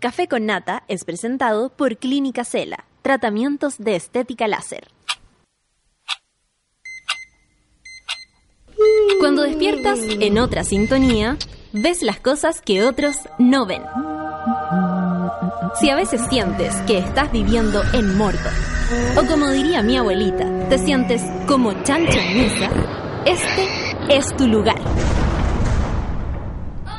Café con Nata es presentado por Clínica Cela, tratamientos de estética láser. Cuando despiertas en otra sintonía, ves las cosas que otros no ven. Si a veces sientes que estás viviendo en Mordor, o como diría mi abuelita, te sientes como chancho en misa, este es tu lugar.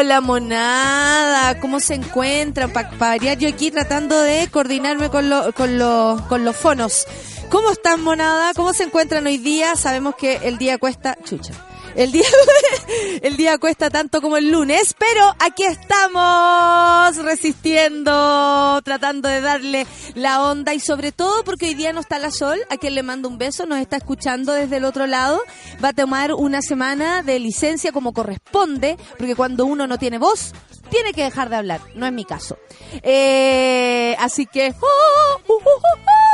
Hola monada, ¿cómo se encuentran? Para variar yo aquí tratando de coordinarme con, con, con los fonos. ¿Cómo están monada? ¿Cómo se encuentran hoy día? Sabemos que el día cuesta chucha. El día, el día cuesta tanto como el lunes, pero aquí estamos resistiendo, tratando de darle la onda y sobre todo porque hoy día no está la Sol, a quien le mando un beso, nos está escuchando desde el otro lado, va a tomar una semana de licencia como corresponde, porque cuando uno no tiene voz, tiene que dejar de hablar, no es mi caso. Eh, así que... ¡oh! ¡Uh, uh, uh,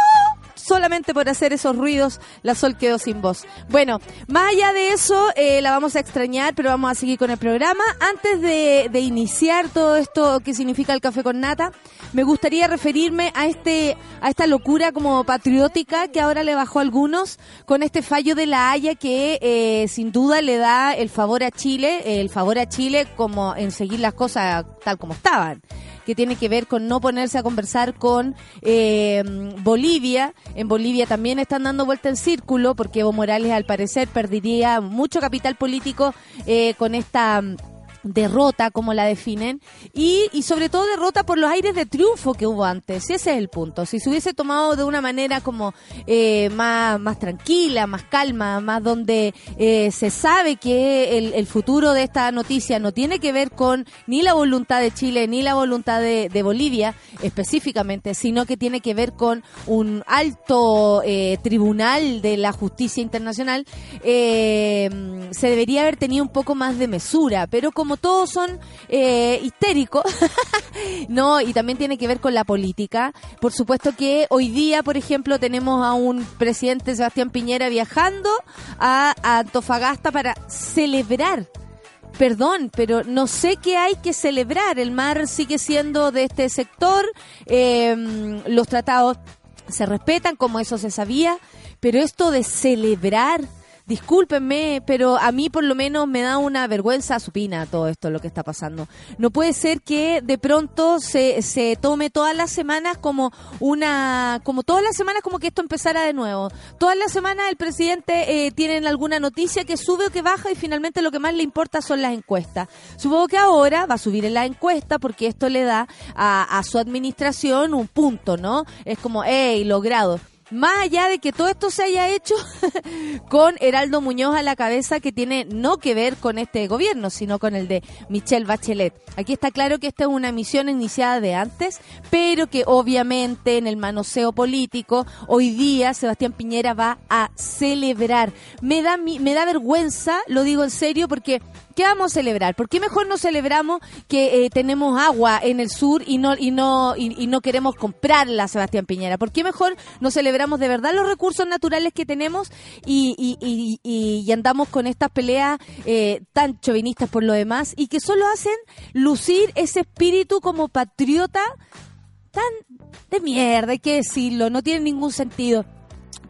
solamente por hacer esos ruidos, la Sol quedó sin voz. Bueno, más allá de eso, eh, la vamos a extrañar, pero vamos a seguir con el programa. Antes de, de iniciar todo esto que significa el café con nata, me gustaría referirme a este a esta locura como patriótica que ahora le bajó a algunos con este fallo de la Haya que eh, sin duda le da el favor a Chile, el favor a Chile como en seguir las cosas tal como estaban que tiene que ver con no ponerse a conversar con eh, Bolivia. En Bolivia también están dando vuelta en círculo porque Evo Morales al parecer perdería mucho capital político eh, con esta derrota, como la definen, y, y sobre todo derrota por los aires de triunfo que hubo antes. Ese es el punto. Si se hubiese tomado de una manera como eh, más, más tranquila, más calma, más donde eh, se sabe que el, el, futuro de esta noticia no tiene que ver con ni la voluntad de Chile ni la voluntad de, de Bolivia específicamente, sino que tiene que ver con un alto eh, tribunal de la justicia internacional, eh, se debería haber tenido un poco más de mesura, pero como todos son eh, histéricos, no, y también tiene que ver con la política. Por supuesto que hoy día, por ejemplo, tenemos a un presidente Sebastián Piñera viajando a, a Antofagasta para celebrar perdón, pero no sé qué hay que celebrar. El mar sigue siendo de este sector, eh, los tratados se respetan, como eso se sabía, pero esto de celebrar discúlpenme, pero a mí por lo menos me da una vergüenza supina todo esto, lo que está pasando. No puede ser que de pronto se, se tome todas las semanas como una, como todas las semanas como que esto empezara de nuevo. Todas las semanas el presidente eh, tiene alguna noticia que sube o que baja y finalmente lo que más le importa son las encuestas. Supongo que ahora va a subir en la encuesta porque esto le da a, a su administración un punto, ¿no? Es como, hey, logrado más allá de que todo esto se haya hecho con Heraldo Muñoz a la cabeza, que tiene no que ver con este gobierno, sino con el de Michelle Bachelet. Aquí está claro que esta es una misión iniciada de antes, pero que obviamente en el manoseo político, hoy día Sebastián Piñera va a celebrar. Me da, me da vergüenza, lo digo en serio, porque ¿Qué vamos a celebrar? ¿Por qué mejor no celebramos que eh, tenemos agua en el sur y no y no y, no queremos comprarla, Sebastián Piñera? ¿Por qué mejor no celebramos de verdad los recursos naturales que tenemos y andamos con estas peleas eh, tan chauvinistas por lo demás y que solo hacen lucir ese espíritu como patriota tan de mierda, hay que decirlo, no tiene ningún sentido.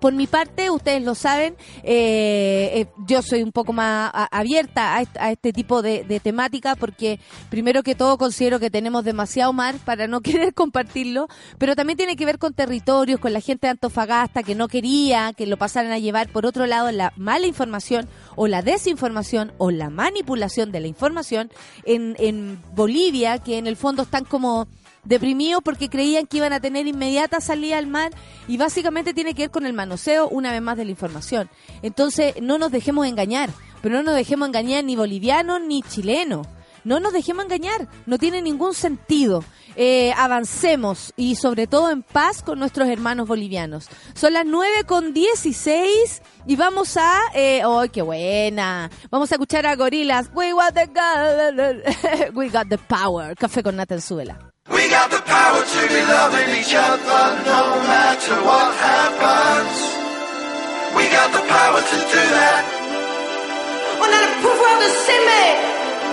Por mi parte, ustedes lo saben, eh, eh, yo soy un poco más abierta a este, tipo de, de, temática porque primero que todo considero que tenemos demasiado mar para no querer compartirlo, pero también tiene que ver con territorios, con la gente de Antofagasta que no quería que lo pasaran a llevar por otro lado la mala información o la desinformación o la manipulación de la información en, en Bolivia, que en el fondo están como deprimidos porque creían que iban a tener inmediata salida al mar y básicamente tiene que ver con el manoseo una vez más de la información. Entonces no nos dejemos engañar, pero no nos dejemos engañar ni bolivianos ni chilenos. No nos dejemos engañar, no tiene ningún sentido. Eh, avancemos y sobre todo en paz con nuestros hermanos bolivianos. Son las 9 con 16 y vamos a... Eh, ¡Ay, qué buena! Vamos a escuchar a Gorilas. We got the, we got the power. Café con nata en suela. We got the power to be loving each other no matter what happens. We got the power to do that. Now the proof world has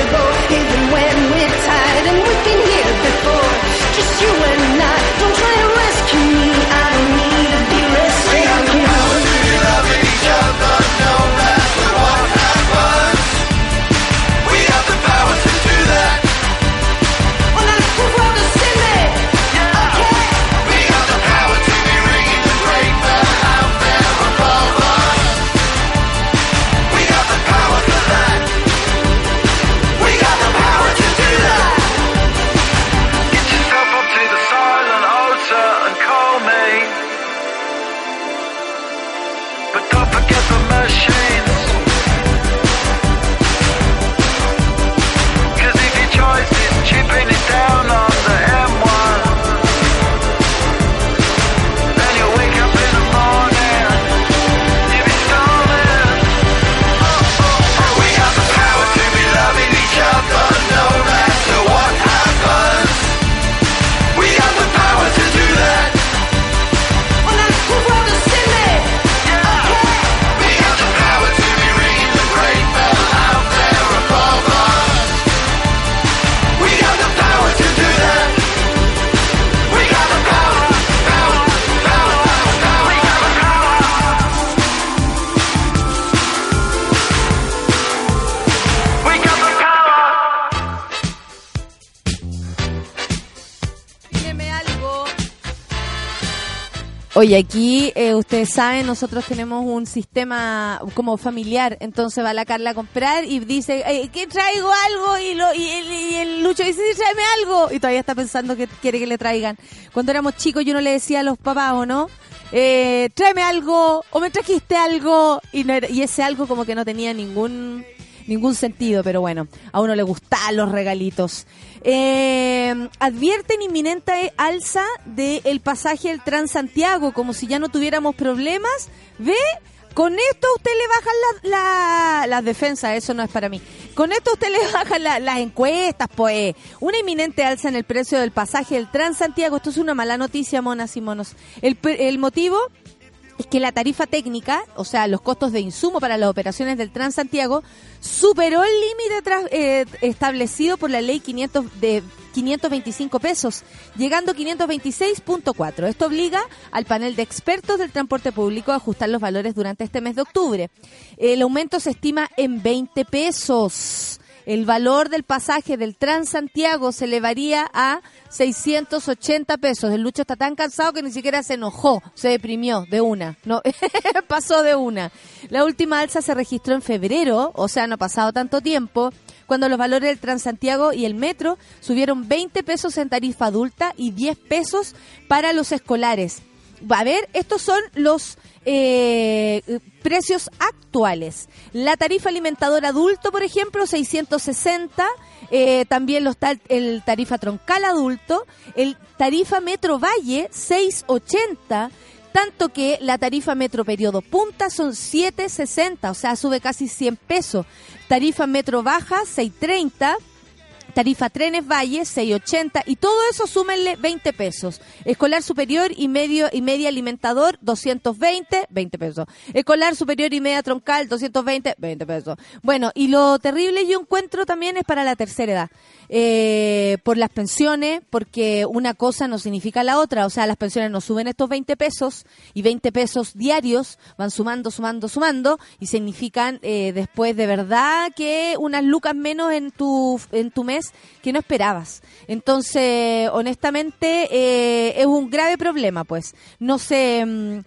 ago. Oye, aquí eh, ustedes saben, nosotros tenemos un sistema como familiar, entonces va la Carla a comprar y dice, eh, que traigo algo y, lo, y, el, y el Lucho dice, sí, tráeme algo y todavía está pensando que quiere que le traigan. Cuando éramos chicos yo no le decía a los papás, ¿o no? Eh, tráeme algo o me trajiste algo y, no era- y ese algo como que no tenía ningún ningún sentido, pero bueno, a uno le gustan los regalitos. Eh, advierten inminente alza del pasaje del Transantiago, como si ya no tuviéramos problemas. ¿Ve? Con esto usted le bajan la- la- las defensas, eso no es para mí. Con esto usted le bajan la- las encuestas, pues. Una inminente alza en el precio del pasaje del Transantiago. Esto es una mala noticia, monas y monos. El, el motivo es que la tarifa técnica, o sea, los costos de insumo para las operaciones del Transantiago, superó el límite eh, establecido por la ley 500 de 525 pesos, llegando a 526.4. Esto obliga al panel de expertos del transporte público a ajustar los valores durante este mes de octubre. El aumento se estima en 20 pesos. El valor del pasaje del Transantiago se elevaría a 680 pesos. El Lucho está tan cansado que ni siquiera se enojó, se deprimió de una. No, pasó de una. La última alza se registró en febrero, o sea, no ha pasado tanto tiempo, cuando los valores del Transantiago y el metro subieron 20 pesos en tarifa adulta y 10 pesos para los escolares. A ver, estos son los eh, precios actuales. La tarifa alimentador adulto, por ejemplo, 660. Eh, también los el tarifa troncal adulto. El tarifa metro valle, 680. Tanto que la tarifa metro periodo punta son 760, o sea, sube casi 100 pesos. Tarifa metro baja, 630 Tarifa Trenes Valle, 6.80 y todo eso súmenle 20 pesos. Escolar superior y medio y media alimentador, 220, 20 pesos. Escolar superior y media troncal, 220, 20 pesos. Bueno, y lo terrible yo encuentro también es para la tercera edad. Eh, por las pensiones, porque una cosa no significa la otra. O sea, las pensiones nos suben estos 20 pesos y 20 pesos diarios van sumando, sumando, sumando y significan eh, después de verdad que unas lucas menos en tu, en tu mes que no esperabas. Entonces, honestamente, eh, es un grave problema, pues. No se... mm,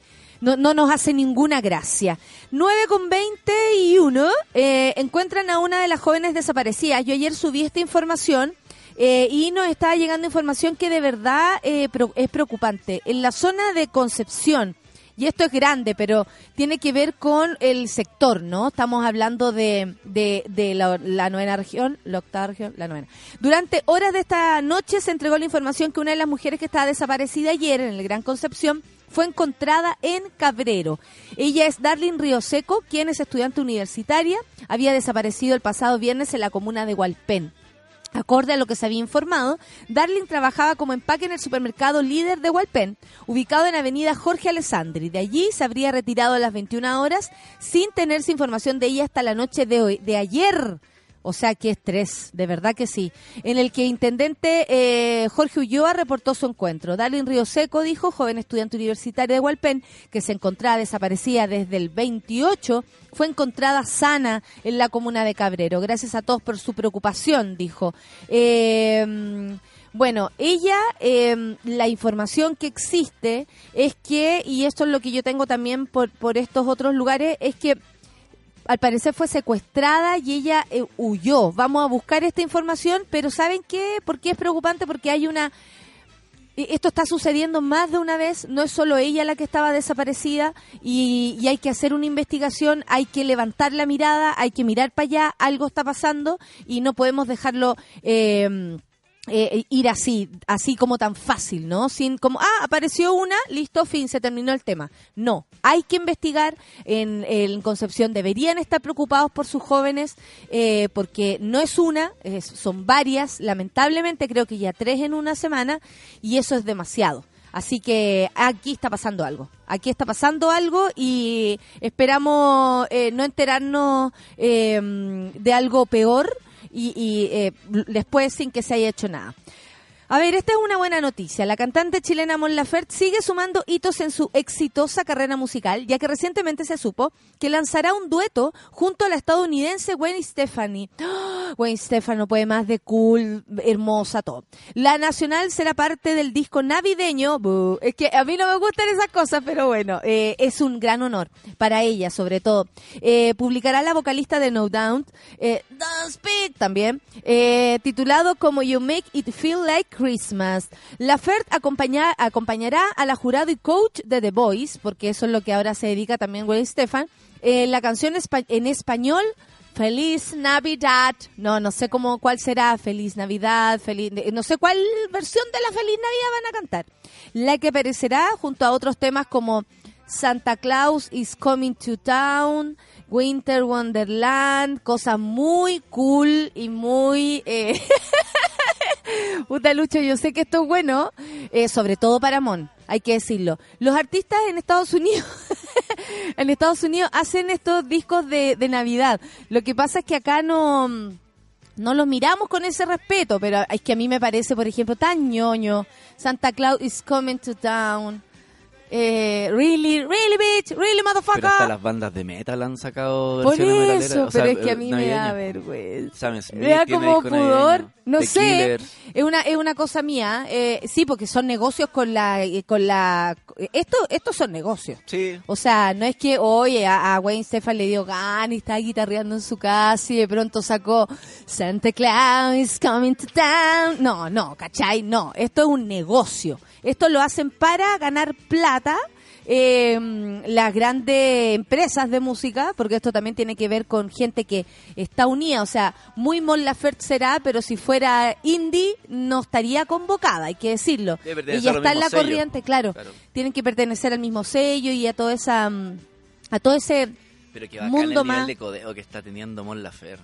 no, no nos hace ninguna gracia. 9 con 21 eh, encuentran a una de las jóvenes desaparecidas. Yo ayer subí esta información eh, y nos está llegando información que de verdad eh, es preocupante. En la zona de Concepción, y esto es grande, pero tiene que ver con el sector, ¿no? Estamos hablando de, de, la, la novena región, la octava región, la novena. Durante horas de esta noche se entregó la información que una de las mujeres que estaba desaparecida ayer en el Gran Concepción fue encontrada en Cabrero. Ella es Darlene Rioseco, quien es estudiante universitaria, había desaparecido el pasado viernes en la comuna de Hualpén. Acorde a lo que se había informado, Darling trabajaba como empaque en el supermercado líder de Hualpén, ubicado en Avenida Jorge Alessandri. De allí se habría retirado a las 21 horas sin tenerse información de ella hasta la noche de hoy, de ayer. O sea, qué estrés, de verdad que sí. En el que intendente eh, Jorge Ulloa reportó su encuentro. Darlin Río Seco dijo, joven estudiante universitaria de Hualpén, que se encontraba desaparecida desde el 28, fue encontrada sana en la comuna de Cabrero. Gracias a todos por su preocupación, dijo. Eh, bueno, ella, eh, la información que existe es que, y esto es lo que yo tengo también por, por estos otros lugares, es que al parecer fue secuestrada y ella eh, huyó. Vamos a buscar esta información, pero ¿saben qué? ¿Por qué es preocupante? Porque hay una... eh, Esto está sucediendo más de una vez, no es solo ella la que estaba desaparecida y, hay que hacer una investigación, hay que levantar la mirada, hay que mirar para allá, algo está pasando y no podemos dejarlo... eh, eh, ir así, así como tan fácil, ¿no? Sin como, ah, apareció una, listo, fin, se terminó el tema. No, hay que investigar. En, Concepción deberían estar preocupados por sus jóvenes, eh, porque no es una, son varias, lamentablemente creo que ya tres en una semana, y eso es demasiado. Así que aquí está pasando algo. Aquí está pasando algo y esperamos eh, no enterarnos eh, de algo peor y, y, eh, después sin que se haya hecho nada. A ver, esta es una buena noticia. La cantante chilena Mon Laferte sigue sumando hitos en su exitosa carrera musical, ya que recientemente se supo que lanzará un dueto junto a la estadounidense Gwen Stefani. ¡Ah! Gwen Stefani no puede más de cool, hermosa, todo. La nacional será parte del disco navideño. Es que a mí no me gustan esas cosas, pero bueno, eh, es un gran honor para ella, sobre todo. Eh, publicará la vocalista de No Doubt, eh, Don't Speak también, eh, titulado como You Make It Feel Like Christmas. La FERT acompaña- acompañará a la jurado y coach de The Voice, porque eso es lo que ahora se dedica también Gwen Stefan, eh, la canción en español. Feliz Navidad. No, no sé cómo cuál será. Feliz Navidad, feliz no sé cuál versión de la Feliz Navidad van a cantar. La que aparecerá junto a otros temas como Santa Claus is coming to town, Winter Wonderland, cosas muy cool y muy eh, Puta Lucho, yo sé que esto es bueno, eh, sobre todo para Mon, hay que decirlo. Los artistas en Estados Unidos, en Estados Unidos hacen estos discos de, de Navidad. Lo que pasa es que acá no, no los miramos con ese respeto, pero es que a mí me parece, por ejemplo, tan ñoño. Santa Claus is coming to town. Eh, really, really, bitch, really, motherfucker. Pero hasta las bandas de metal han sacado Por versiones eso, o sea, pero es que a mí me da navideñas. vergüenza. Sam Smith Me da como pudor. navideño. No The sé. Killers. Es una, es una cosa mía. Eh, sí, porque son negocios con la, eh, con la, esto, estos son negocios. Sí. O sea, no es que, oye, a, a Wayne Stefan le dio gan y está guitarreando en su casa y de pronto sacó Santa Claus is coming to town. No, no, ¿cachai? No, esto es un negocio. Esto lo hacen para ganar plata eh, las grandes empresas de música, porque esto también tiene que ver con gente que está unida, o sea, muy Mon Laferte será, pero si fuera indie no estaría convocada, hay que decirlo. Ella está en la corriente, claro. Claro. Tienen que pertenecer al mismo sello y a toda esa mm, a todo ese Pero que Mundo el nivel más- de codeo que está teniendo Mon Laferte.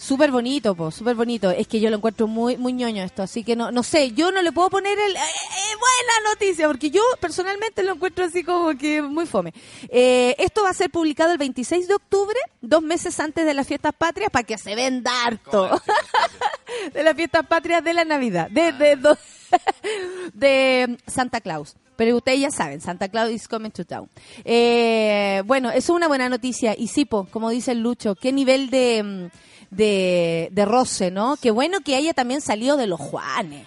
Súper bonito, po, súper bonito. Es que yo lo encuentro muy muy ñoño esto, así que no no sé, yo no le puedo poner el eh, eh, buena noticia porque yo personalmente lo encuentro así como que muy fome. Eh, esto va a ser publicado el 26 de octubre, dos meses antes de las fiestas patrias, para que se venda harto. de las fiestas patrias de la Navidad, de de, do- de Santa Claus. Pero ustedes ya saben, Santa Claus is coming to town. Eh, bueno, eso es una buena noticia. Y sí, po, como dice Lucho, qué nivel de, mm, de, de roce, ¿no? Qué bueno que haya también salido de los Juanes.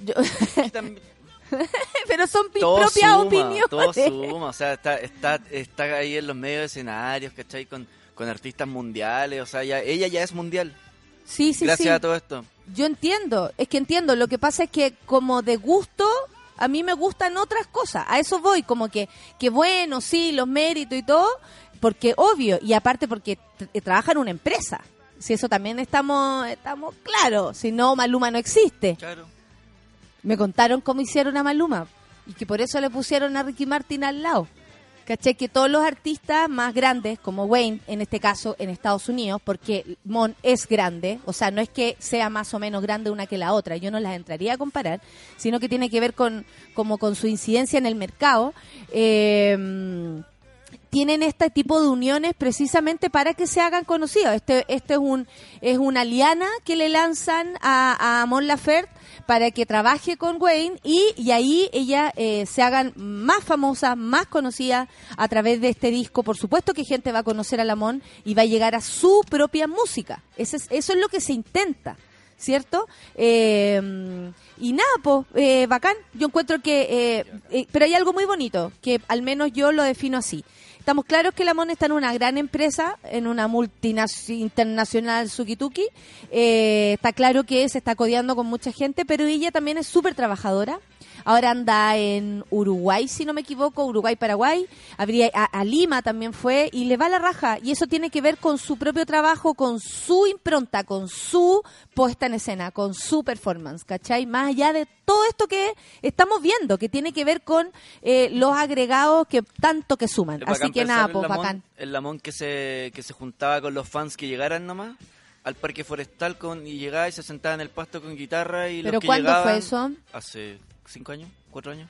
Yo- pero son mis propias suma, opiniones. todo suma, o sea, está, está, está ahí en los medios de escenarios, ¿cachai? Con, con artistas mundiales, o sea, ya, ella ya es mundial, Sí, sí, gracias sí. a todo esto. Yo entiendo, es que entiendo. Lo que pasa es que como de gusto, a mí me gustan otras cosas. A eso voy, como que, que bueno, sí, los méritos y todo, porque obvio, y aparte porque trabaja en una empresa. Si eso también estamos, estamos claros, si no, Maluma no existe. Claro. Me contaron cómo hicieron a Maluma y que por eso le pusieron a Ricky Martin al lado. ¿Caché? Que todos los artistas más grandes, como Wayne, en este caso en Estados Unidos, porque Mon es grande, o sea, no es que sea más o menos grande una que la otra, yo no las entraría a comparar, sino que tiene que ver con, como con su incidencia en el mercado. Eh, tienen este tipo de uniones precisamente para que se hagan conocidos. Este, este es un es una liana que le lanzan a, a Mon Laferte para que trabaje con Wayne y, y ahí ella eh, se hagan más famosas, más conocidas a través de este disco. Por supuesto que gente va a conocer a la Mon y va a llegar a su propia música. Ese es- eso es lo que se intenta. ¿Cierto? Eh, y nada, pues, bacán. Yo encuentro que... eh, eh, pero hay algo muy bonito, que al menos yo lo defino así. Estamos claros que la MON está en una gran empresa, en una multinacional internacional Sukituki. Eh, está claro que se está codeando con mucha gente, pero ella también es súper trabajadora. Ahora anda en Uruguay, si no me equivoco, Uruguay-Paraguay. Habría a, a Lima también fue y le va la raja. Y eso tiene que ver con su propio trabajo, con su impronta, con su puesta en escena, con su performance, ¿cachai? Más allá de todo esto que estamos viendo, que tiene que ver con eh, los agregados que tanto que suman. Así que nada, pues bacán. El Lamont que se, que se juntaba con los fans que llegaran nomás al parque forestal con, y llegaba y se sentaba en el pasto con guitarra y ¿Pero los que cuándo llegaban, fue eso? Hace cinco años, cuatro años.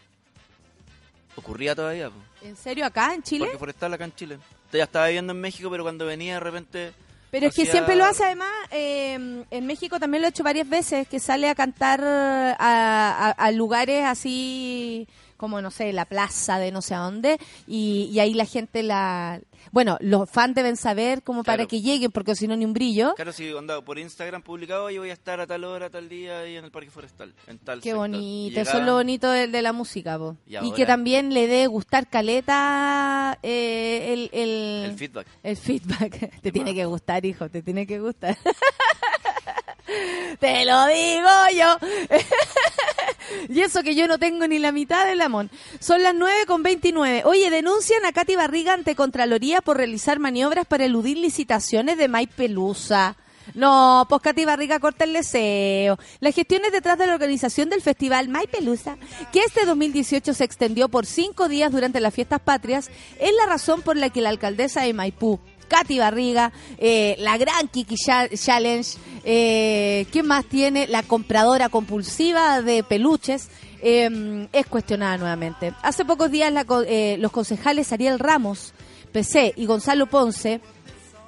Ocurría todavía, po. ¿En serio acá en Chile? Parque forestal acá en Chile. Ya estaba viviendo en México, pero cuando venía de repente... Pero es que siempre lo hace además, eh, en México también lo he hecho varias veces, que sale a cantar a, a- a lugares así como, no sé, la plaza de no sé a dónde, y, y ahí la gente la... Bueno, los fans deben saber como para que lleguen, porque si no ni un brillo. Claro, sí, onda, por Instagram publicado, yo voy a estar a tal hora, tal día ahí en el parque forestal, en tal Qué sector. bonito, eso es lo bonito de, de la música, po. Y que también le dé gustar caleta eh, el, el, El feedback. El feedback. Te tiene más? que gustar, hijo, te tiene que gustar. te lo digo yo. y eso que yo no tengo ni la mitad del amón. Son las 9 con 29. Oye, denuncian a Katy Barriga ante Contraloría por realizar maniobras para eludir licitaciones de May Pelusa. No, pues Katy Barriga corta el deseo. Las gestiones detrás de la organización del festival May Pelusa, que este 2018 se extendió por cinco días durante las fiestas patrias, es la razón por la que la alcaldesa de Maipú, Katy Barriga, eh, la gran Kiki Cha- Challenge, eh, ¿qué más tiene? La compradora compulsiva de peluches, eh, es cuestionada nuevamente. Hace pocos días la eh, los concejales Ariel Ramos, PC y Gonzalo Ponce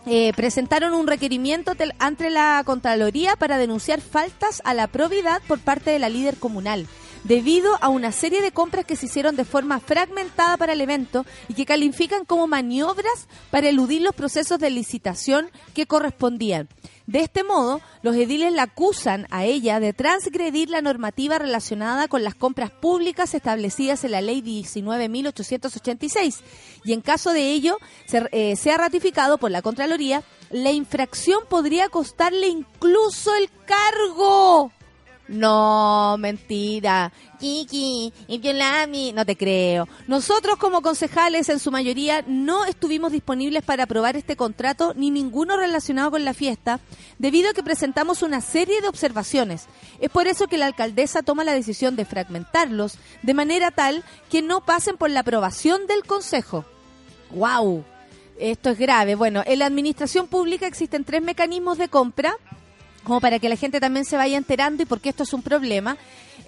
eh, presentaron un requerimiento ante la Contraloría para denunciar faltas a la probidad por parte de la líder comunal, debido a una serie de compras que se hicieron de forma fragmentada para el evento y que califican como maniobras para eludir los procesos de licitación que correspondían. De este modo, los ediles la acusan a ella de transgredir la normativa relacionada con las compras públicas establecidas en la Ley 19.886 y en caso de ello eh, sea ratificado por la Contraloría, la infracción podría costarle incluso el cargo. No, mentira. Kiki, y Violami, no te creo. Nosotros como concejales en su mayoría no estuvimos disponibles para aprobar este contrato ni ninguno relacionado con la fiesta, debido a que presentamos una serie de observaciones. Es por eso que la alcaldesa toma la decisión de fragmentarlos de manera tal que no pasen por la aprobación del consejo. ¡Wow! Esto es grave. Bueno, en la administración pública existen tres mecanismos de compra, como para que la gente también se vaya enterando y porque esto es un problema.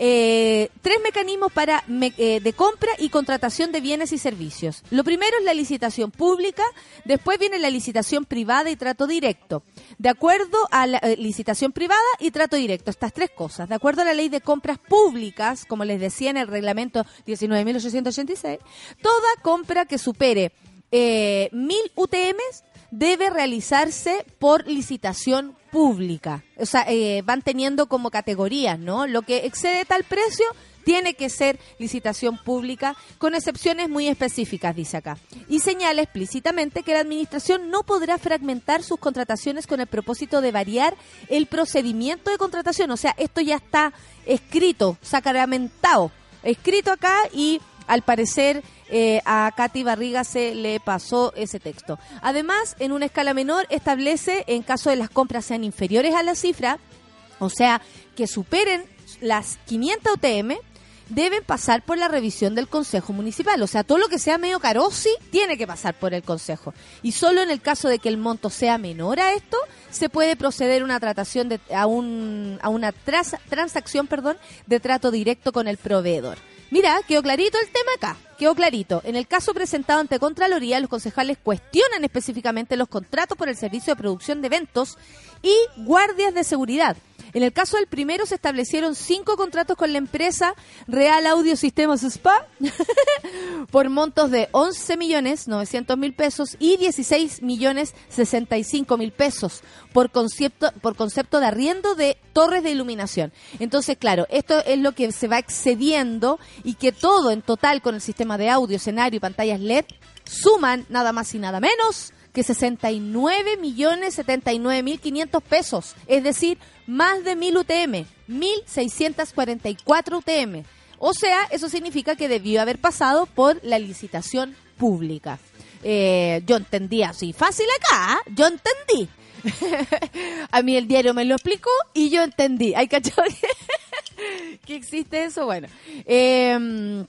Eh, tres mecanismos para me- eh, de compra y contratación de bienes y servicios. Lo primero es la licitación pública, después viene la licitación privada y trato directo. De acuerdo a la eh, licitación privada y trato directo, estas tres cosas, de acuerdo a la ley de compras públicas, como les decía en el reglamento 19.886, toda compra que supere eh, mil UTMs debe realizarse por licitación pública. O sea, eh, van teniendo como categorías, ¿no? Lo que excede tal precio tiene que ser licitación pública, con excepciones muy específicas, dice acá. Y señala explícitamente que la Administración no podrá fragmentar sus contrataciones con el propósito de variar el procedimiento de contratación. O sea, esto ya está escrito, sacramentado, escrito acá y al parecer eh, a Katy Barriga se le pasó ese texto. Además, en una escala menor, establece, en caso de las compras sean inferiores a la cifra, o sea, que superen las 500 UTM, deben pasar por la revisión del Consejo Municipal. O sea, todo lo que sea medio carosi tiene que pasar por el Consejo. Y solo en el caso de que el monto sea menor a esto, se puede proceder una tratación de, a, un, a una transacción perdón, de trato directo con el proveedor. Mira, quedó clarito el tema acá. Quedó clarito. En el caso presentado ante Contraloría, los concejales cuestionan específicamente los contratos por el servicio de producción de eventos y guardias de seguridad. En el caso del primero se establecieron cinco contratos con la empresa Real Audio Sistemas Spa por montos de 11 millones 900 mil pesos y 16 millones 65 mil pesos por concepto, por concepto de arriendo de torres de iluminación. Entonces, claro, esto es lo que se va excediendo y que todo en total con el sistema de audio, escenario y pantallas LED suman nada más y nada menos que 69 millones 79 mil 500 pesos, es decir, más de 1000 UTM, 1644 UTM. O sea, eso significa que debió haber pasado por la licitación pública. Eh, yo entendí así, fácil acá, ¿ah? yo entendí. A mí el diario me lo explicó y yo entendí. ¿Hay cachado que existe eso? Bueno. Eh,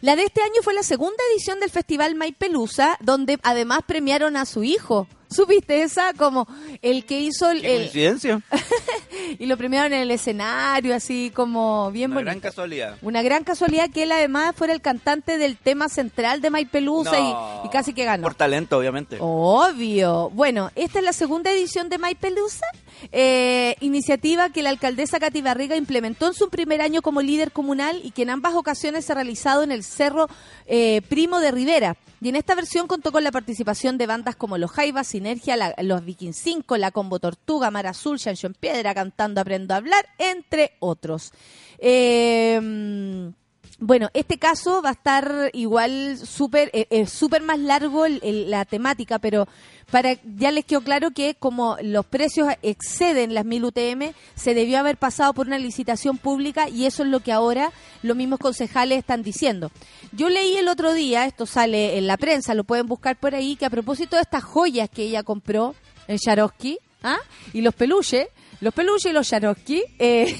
la de este año fue la segunda edición del Festival Maipelusa, donde además premiaron a su hijo. ¿Supiste esa? Como el que hizo el... El- coincidencia. y lo premiaron en el escenario, así como bien Una bonito. gran casualidad. Una gran casualidad que él además fuera el cantante del tema central de Maipelusa No. y, y casi que ganó. Por talento, obviamente. Obvio. Bueno, esta es la segunda edición de Maipelusa, eh, iniciativa que la alcaldesa Katy Barriga implementó en su primer año como líder comunal y que en ambas ocasiones se ha realizado en el Cerro eh, Primo de Rivera. Y en esta versión contó con la participación de bandas como Los Jaivas, Sinergia, Los Viking 5, La Combo Tortuga, Mar Azul, Chancho en Piedra, Cantando Aprendo a Hablar, entre otros. Eh, bueno, este caso va a estar igual súper eh, súper más largo el- la temática, pero para ya les quedó claro que como los precios exceden las 1000 UTM, se debió haber pasado por una licitación pública y eso es lo que ahora los mismos concejales están diciendo. Yo leí el otro día, esto sale en la prensa, lo pueden buscar por ahí, que a propósito de estas joyas que ella compró en Swarovski, ¿ah? y los peluches, los peluches y los Swarovski, eh,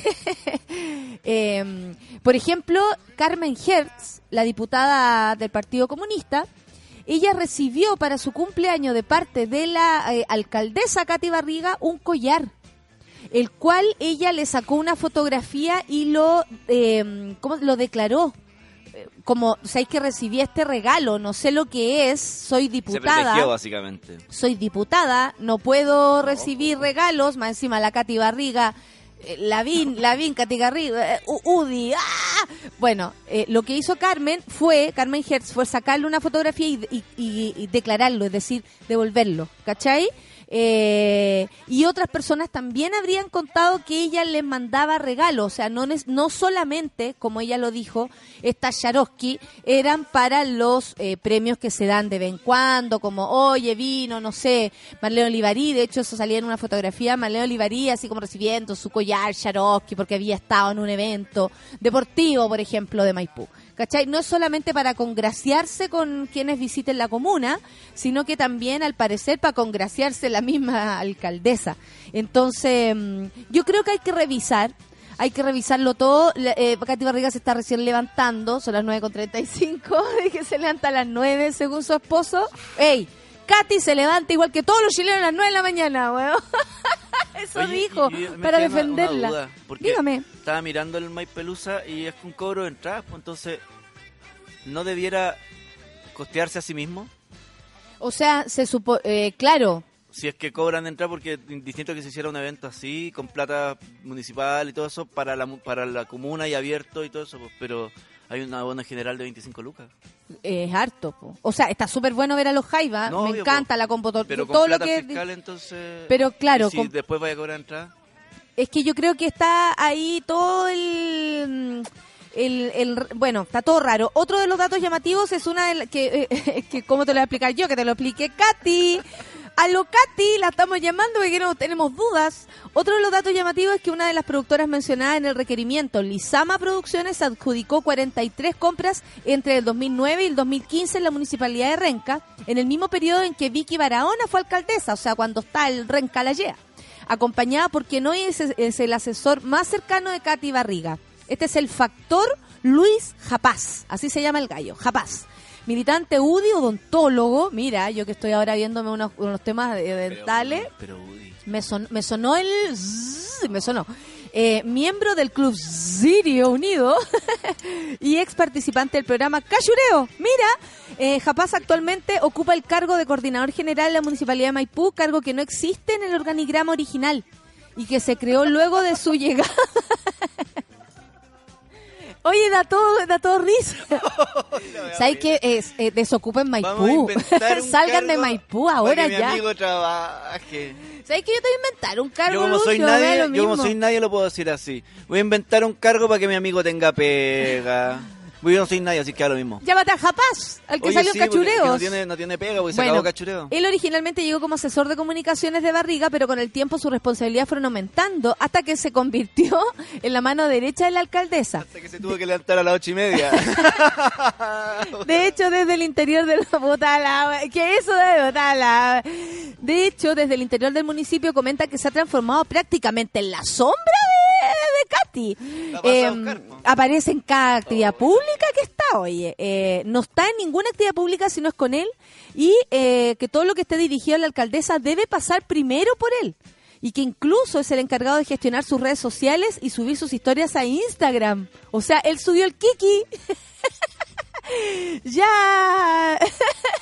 eh, por ejemplo, Carmen Hertz, la diputada del Partido Comunista, ella recibió para su cumpleaños de parte de la eh, alcaldesa Katy Barriga un collar, el cual ella le sacó una fotografía y lo, eh, ¿cómo lo declaró? Como, sabéis que recibí este regalo, no sé lo que es, soy Se diputada protegió, básicamente. soy diputada, no puedo recibir regalos, más encima la Katy Barriga, eh, Lavín, Lavín, Katy Garriga, eh, Udi, ¡ah! Bueno, eh, lo que hizo Carmen fue, Carmen Hertz, fue sacarle una fotografía y, y- y- y declararlo, es decir, devolverlo, ¿cachai? Eh, y otras personas también habrían contado que ella les mandaba regalos, o sea, no, no solamente, como ella lo dijo, estas Swarovski eran para los eh, premios que se dan de vez en cuando, como, oye, vino, no sé, Marlene Olivarí, de hecho eso salía en una fotografía, Marlene Olivarí así como recibiendo su collar Swarovski porque había estado en un evento deportivo, por ejemplo, de Maipú. ¿Cachai? No es solamente para congraciarse con quienes visiten la comuna, sino que también, al parecer, para congraciarse la misma alcaldesa. Entonces, mm, yo creo que hay que revisar, hay que revisarlo todo. Eh, Katy Barriga se está recién levantando, son las 9.35, de que se levanta a las 9 según su esposo. ¡Ey! Katy se levanta igual que todos los chilenos a las 9 de la mañana, weón. Eso Oye, dijo, y- y para queda una- una defenderla. duda, porque Dígame. Estaba mirando el My Pelusa y es un cobro de entrada, pues entonces no debiera costearse a sí mismo. O sea, se supo, eh, claro, Si es que cobran de entrada, porque distinto que se hiciera un evento así, con plata municipal y todo eso, para la, para la comuna y abierto y todo eso, pues, pero hay una abono general de 25 lucas. Es harto. po. O sea, está súper bueno ver a los Jaivas, No, me obvio, encanta po. la compotor, Pero con todo lo plata que fiscal, entonces... Pero claro, si con- después vaya a cobrar entrada... es que yo creo que está ahí todo el, el, el- bueno, está todo raro. Otro de los datos llamativos es una de la- que, eh, que cómo te lo voy a explicar yo, que te lo explique Katy. A lo Katy la estamos llamando porque no tenemos dudas. Otro de los datos llamativos es que una de las productoras mencionadas en el requerimiento, Lizama Producciones, adjudicó 43 compras entre el 2009 y el 2015 en la municipalidad de Renca, en el mismo periodo en que Vicky Barahona fue alcaldesa, o sea, cuando está el Renca la acompañada por quien hoy es, es el asesor más cercano de Katy Barriga. Este es el factor Luis Japaz, así se llama el gallo, Japaz. Militante UDI, odontólogo, mira, yo que estoy ahora viéndome unos, unos temas dentales, Pero, Woody, me, son- me sonó el... zzz, me sonó. Eh, miembro del Club Sirio Unido y ex participante del programa Cachureo. Mira, eh, Japaz actualmente ocupa el cargo de coordinador general de la Municipalidad de Maipú, cargo que no existe en el organigrama original y que se creó luego de su llegada. Oye, da todo, da todo risa. ¿Sabes qué? Es, eh, desocupen Maipú. Salgan de Maipú ahora para que ya. mi amigo trabaje. ¿Sabes que yo te voy a inventar un cargo, Yo como soy Lucio? Nadie, yo como soy nadie lo puedo decir así. Voy a inventar un cargo para que mi amigo tenga pega. Yo no soy nadie, así que da lo mismo. Llámate a Japaz, al que Oye, salió sí, que cachureos. No tiene, no tiene pega porque se Bueno, acabó cachureo. él originalmente llegó como asesor de comunicaciones de Barriga, pero con el tiempo sus responsabilidades fueron aumentando hasta que se convirtió en la mano derecha de la alcaldesa. Hasta que se tuvo que levantar a las ocho y media. De hecho, desde el interior de la botala, que eso de botala. De hecho, desde el interior del municipio comenta que se ha transformado prácticamente en la sombra de, de Katy. A po. aparece en cada actividad pública que está, oye. Eh, no está en ninguna actividad pública si no es con él. Y eh, que todo lo que esté dirigido a la alcaldesa debe pasar primero por él. Y que incluso es el encargado de gestionar sus redes sociales y subir sus historias a Instagram. O sea, él subió el Kiki. ya.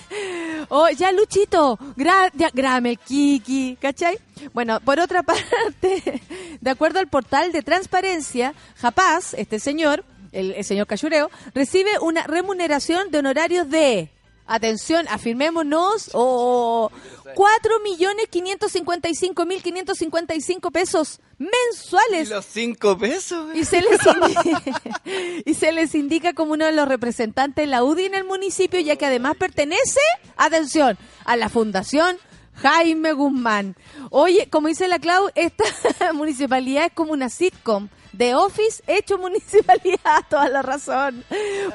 oh, ya, Luchito. Gra ya, grábame el Kiki. ¿Cachai? Bueno, por otra parte, de acuerdo al portal de transparencia, Japaz, este señor, el, el señor Cachureo, recibe una remuneración de honorarios de. Atención, afirmémonos, o 4.555.555 pesos ¿Y mensuales los cinco pesos? y se, les indica, y se les indica como uno de los representantes de la UDI en el municipio, ya que además pertenece, atención, a la Fundación Jaime Guzmán. Oye, como dice la Clau, esta municipalidad es como una sitcom. De Office hecho municipalidad, toda la razón.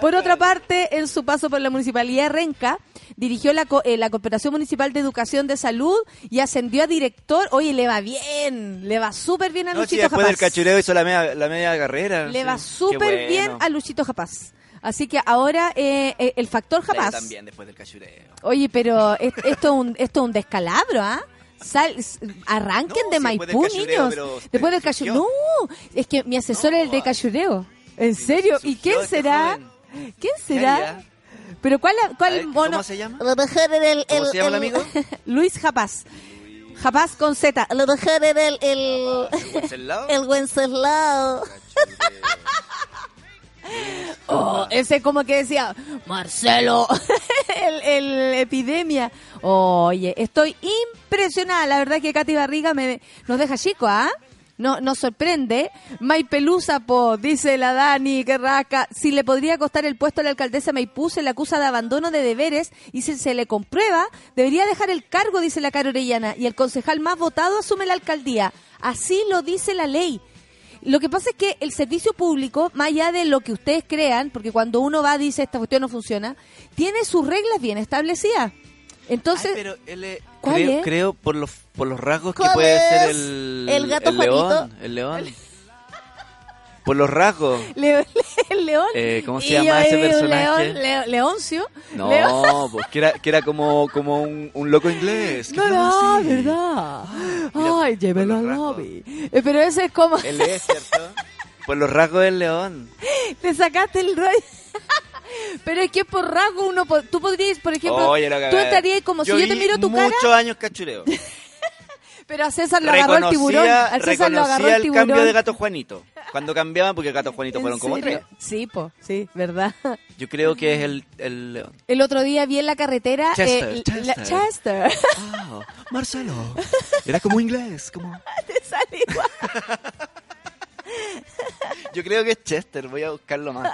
Por otra parte, en su paso por la municipalidad de Renca, dirigió la, eh, la Cooperación Municipal de Educación de Salud y ascendió a director. Oye, le va bien, le va súper bien a No, Luchito después del Japaz. cachureo hizo la media, la media carrera. Le sí. va súper bien bueno. a Luchito Japaz. Así que ahora eh, eh, el factor Japaz. también después del cachureo. Oye, pero es- esto es un, esto es un descalabro, ¿ah? Sal- arranquen No, de Maipú, niños. pero Después del cachureo. No, es que mi asesor es el de No. cachureo. ¿En serio? ¿Y surgió quién este será? ¿Quién será? Pero ¿cuál, cuál ver, mono? ¿Cómo se llama? A lo mejor era el... ¿Cómo el- se llama el amigo? Luis Japaz. Japaz con Z. Lo mejor era el... el, ¿Wenceslao? el Wenceslao. Oh, ese como que decía, Marcelo, el, el epidemia. Oye, estoy impresionada. La verdad que Katy Barriga me, nos deja chico, ¿ah? No, nos sorprende. Maipelusa, po, dice la Dani, que raca. Si le podría costar el puesto a la alcaldesa Maipú, se le acusa de abandono de deberes y si se le comprueba, debería dejar el cargo, dice la Caro Orellana, y el concejal más votado asume la alcaldía. Así lo dice la ley. Lo que pasa es que el servicio público, más allá de lo que ustedes crean, porque cuando uno va dice esta cuestión no funciona, tiene sus reglas bien establecidas. Entonces, Ay, pero él es- ¿Cuál creo, es? creo por los por los rasgos que ¿Cuál puede ser el El gato león, Juanito. el león. Por los rasgos. le- el león. Eh, ¿Cómo se Y llama ese personaje? León, Leo- Leoncio. No, pues que era, que era como, como un, un loco inglés. No, no, así. verdad. mira, Ay, llévelo por al lobby. Eh, Pero ese es como... Él es, ¿cierto? Por los rasgos del león. Te sacaste el rollo. Pero es que por rasgo uno... po- Tú podrías, por ejemplo... Oye, tú estarías como si yo te miro tu muchos cara... años cachureo. Pero a César lo agarró el tiburón. A César lo agarró el el tiburón. cambio de Gato Juanito. Cuando cambiaban, porque Gato Juanito ¿En fueron como tres. Sí, po, sí, verdad. Yo creo que es el, el león. El otro día vi en la carretera... Chester, eh, Chester. la- Chester. Ah, Marcelo. Era como inglés, como... Te sale igual. Yo creo que es Chester, voy a buscarlo más.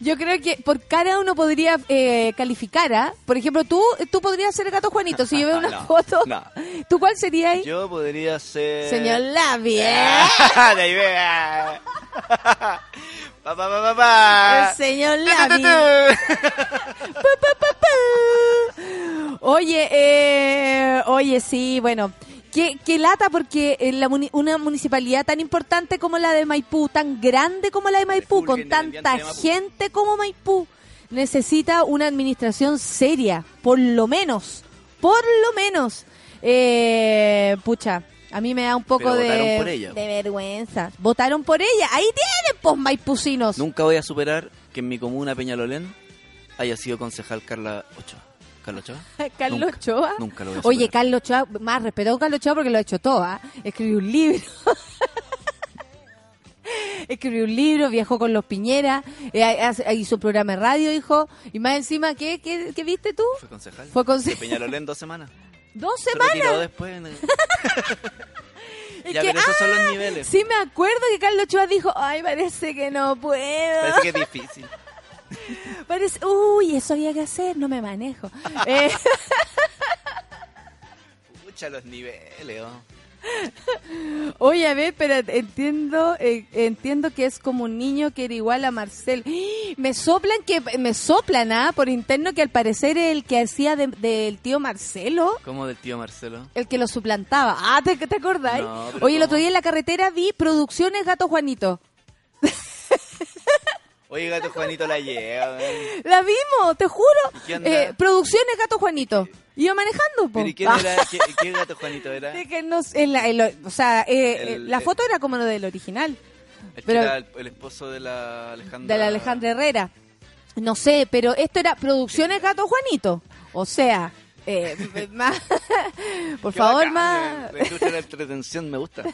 Yo creo que por cara uno podría eh, calificar, ¿ah? Por ejemplo, tú tú podrías ser el gato Juanito. Si yo veo una No, foto, no. ¿tú cuál sería ahí? Yo podría ser... Señor Labia. de ahí vea. Pa, pa, pa, pa, pa. El señor Labia. tu. Pa, pa, pa, pa. Oye, eh, oye, sí, bueno. Qué, qué lata porque en la muni- una municipalidad tan importante como la de Maipú, tan grande como la de Maipú, con tanta gente como Maipú, necesita una administración seria, por lo menos, por lo menos. Eh, pucha, a mí me da un poco de vergüenza. Votaron por ella, ahí tienen, pues maipucinos. Nunca voy a superar que en mi comuna Peñalolén haya sido concejal Carla Ochoa. ¿Carla Ochoa? Carlos Nunca, Ochoa. Nunca lo voy a Oye. Carlos Ochoa, más respeto a Carlos Ochoa porque lo ha hecho todo, ¿ah? Escribió un libro. Escribió un libro, viajó con los Piñera, eh, hizo un programa de radio, hijo. Y más encima, ¿qué, qué, qué viste tú? Fue concejal. Fue conce- De Peñalolén dos semanas. Dos Se semanas. después. en el- Es ya, que, pero esos son los ah, niveles. Sí me acuerdo que Carlos Ochoa dijo, ay, parece que no puedo. Parece que es difícil. Parece, uy, eso había que hacer, no me manejo. Eh, Pucha, los niveles. oh. Oye, a ver, pero entiendo, eh, entiendo que es como un niño que era igual a Marcel. Me soplan que me soplan, ¿ah? Por interno que al parecer el que hacía de- del tío Marcelo, ¿Cómo del tío Marcelo? el que lo suplantaba. Ah, ¿te, te acordáis? No, pero Oye, el ¿cómo? otro día en la carretera vi Producciones Gato Juanito. Oye, gato Juanito la lleva. man. La vimos, te juro. ¿Y? Eh, Producciones Gato Juanito. Iba manejando, po. ¿Pero y quién era? ¿Qué, qué gato Juanito era? De que no en la- en lo- o sea, eh, El- eh, la el- foto era como lo del original. El pero- era el, esposo de la Alejandra. de la Alejandra Herrera. No sé, pero esto era Producciones Gato Juanito. O sea, eh, más, por Qué favor, bacán, más. La la entretención me gusta.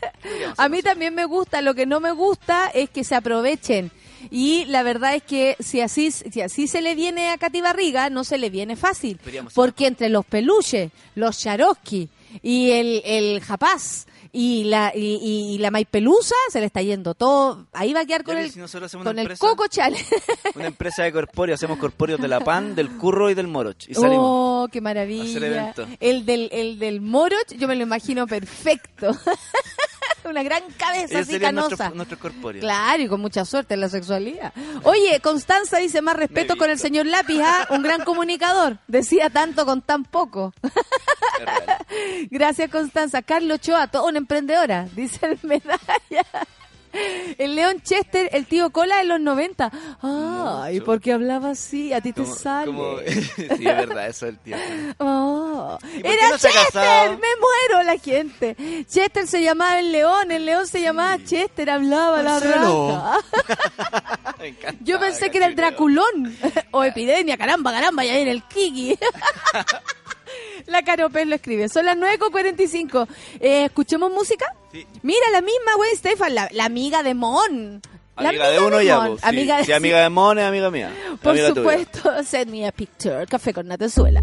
A mí también me gusta, lo que no me gusta es que se aprovechen. Y la verdad es que si así, si así se le viene a Katy Barriga, no se le viene fácil. Porque entre los peluches, los Charoski y el, el Japaz y la, y, y- y la Maipelusa, se le está yendo todo. Ahí va a quedar con el, si con el Coco Chale. Una empresa de corpóreo, hacemos corpóreos de la PAN, del Curro y del Moroch. Y salimos. Oh, qué maravilla. El del, el del Moroch, yo me lo imagino perfecto. Una gran cabeza así canosa. nuestros corpóreos. Claro, y con mucha suerte en la sexualidad. Oye, Constanza dice más respeto con el señor Lápiz, ¿ah? un gran comunicador. Decía tanto con tan poco. Gracias, Constanza. Carlos Choa, toda una emprendedora, dice el medalla. El León Chester, el tío Cola de los 90. Ay, Mucho. ¿por qué hablaba así? A ti te sale. sí, es verdad, eso es el tío. Oh, ¿Y era no Chester, me muero la gente. Chester se llamaba el león, el león se llamaba Chester, hablaba Marcelo. la. Me encanta. Yo pensé que era el. Draculón o epidemia, caramba, caramba, ya viene el Kiki. La Caropel lo escribe. Son las 9.45. Eh, ¿Escuchemos música? Sí. Mira, la misma Gwen Stefan, la, la amiga de Mon. La Amiga de uno ya, Mon. pues, sí. Amiga de, amiga de Mon es amiga mía. Por Amiga tuya. supuesto, send me a picture. Café con Natezuela.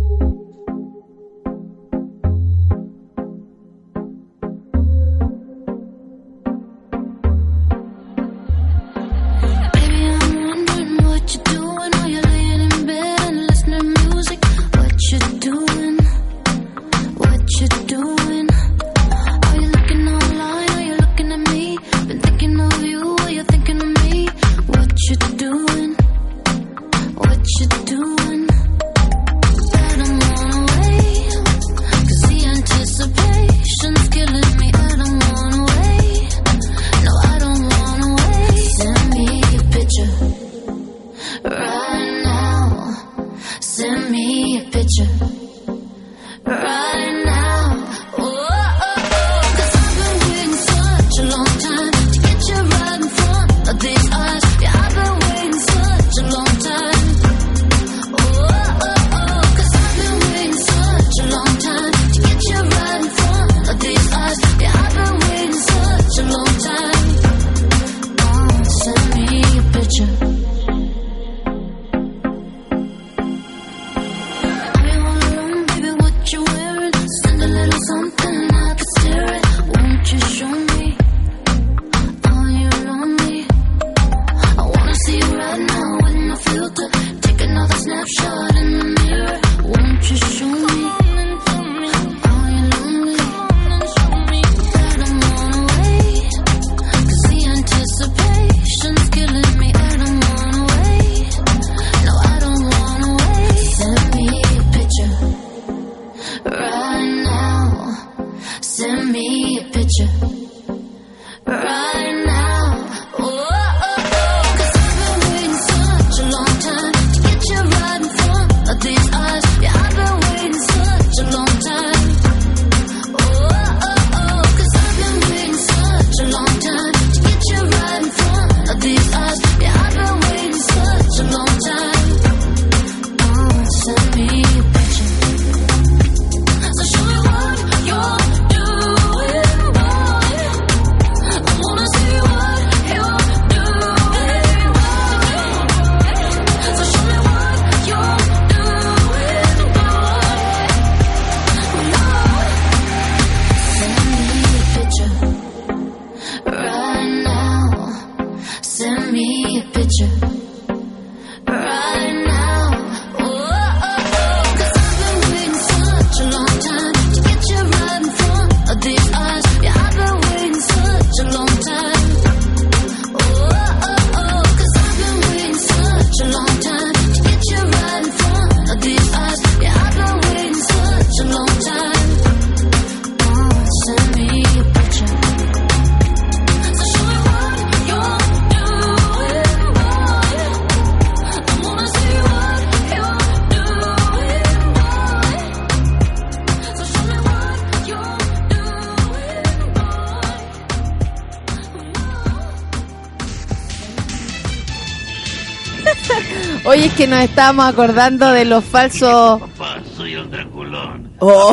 Que nos estábamos acordando de los falsos. Papá, soy el Draculón. Oh.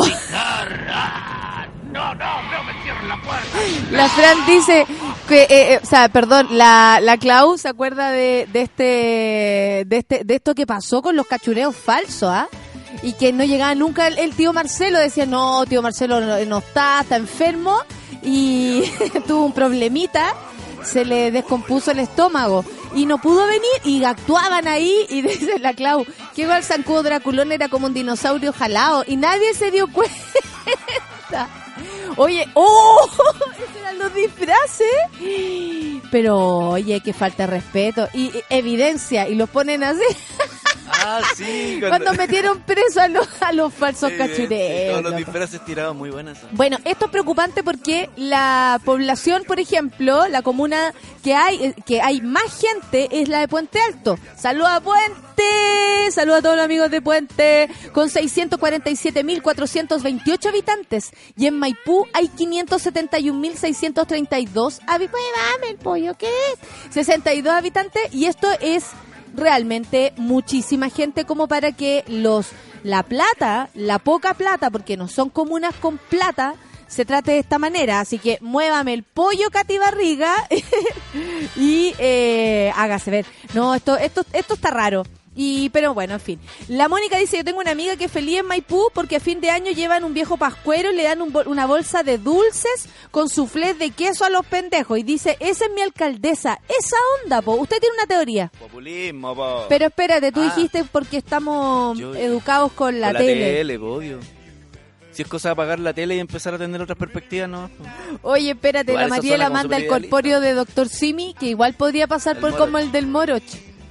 No, no, no me cierren la puerta. La Fran dice que, eh, eh, o sea, perdón, la, la Clau se acuerda de, de este, de este, de esto que pasó con los cachureos falsos, ¿ah? Y que no llegaba nunca el, el tío Marcelo, decía, no, tío Marcelo no, no está, está enfermo y tuvo un problemita, se le descompuso el estómago y no pudo venir y actuaban ahí y dice la Clau, que igual Zancudo Draculón era como un dinosaurio jalado y nadie se dio cuenta. Oye, ¡oh! Esos eran los disfraces. Pero, oye, que falta de respeto. Y evidencia, y los ponen así. Ah, sí. Cuando metieron preso a los, a los falsos Sí, cachureos. Todos los disfraces tirados muy buenas. Bueno, esto es preocupante porque la población, por ejemplo, la comuna que hay, eh, que hay más gente es la de Puente Alto. Saluda a Puente, saluda a todos los amigos de Puente, con 647.428 habitantes. Y en Maipú hay 571.632 habitantes. El pollo, ¿qué es? 62 habitantes y esto es realmente muchísima gente como para que los la plata, la poca plata, porque no son comunas con plata, se trate de esta manera. Así que muévame el pollo Cati Barriga y eh, hágase ver. No, esto, esto, esto está raro. Y, pero bueno, en fin. La Mónica dice, yo tengo una amiga que es feliz en Maipú porque a fin de año llevan un viejo pascuero y le dan un bol- una bolsa de dulces con suflés de queso a los pendejos. Y dice, esa es mi alcaldesa. Esa onda, po. Usted tiene una teoría. Populismo, po. Pero espérate, tú Ah. dijiste porque estamos Yo- educados con la, Con tele. po. Si es cosa de apagar la tele y empezar a tener otras perspectivas, no. Oye, espérate, Igual la Mariela manda el corpóreo de Doctor Simi, que igual podría pasar El por Moroch. como el del Moroch.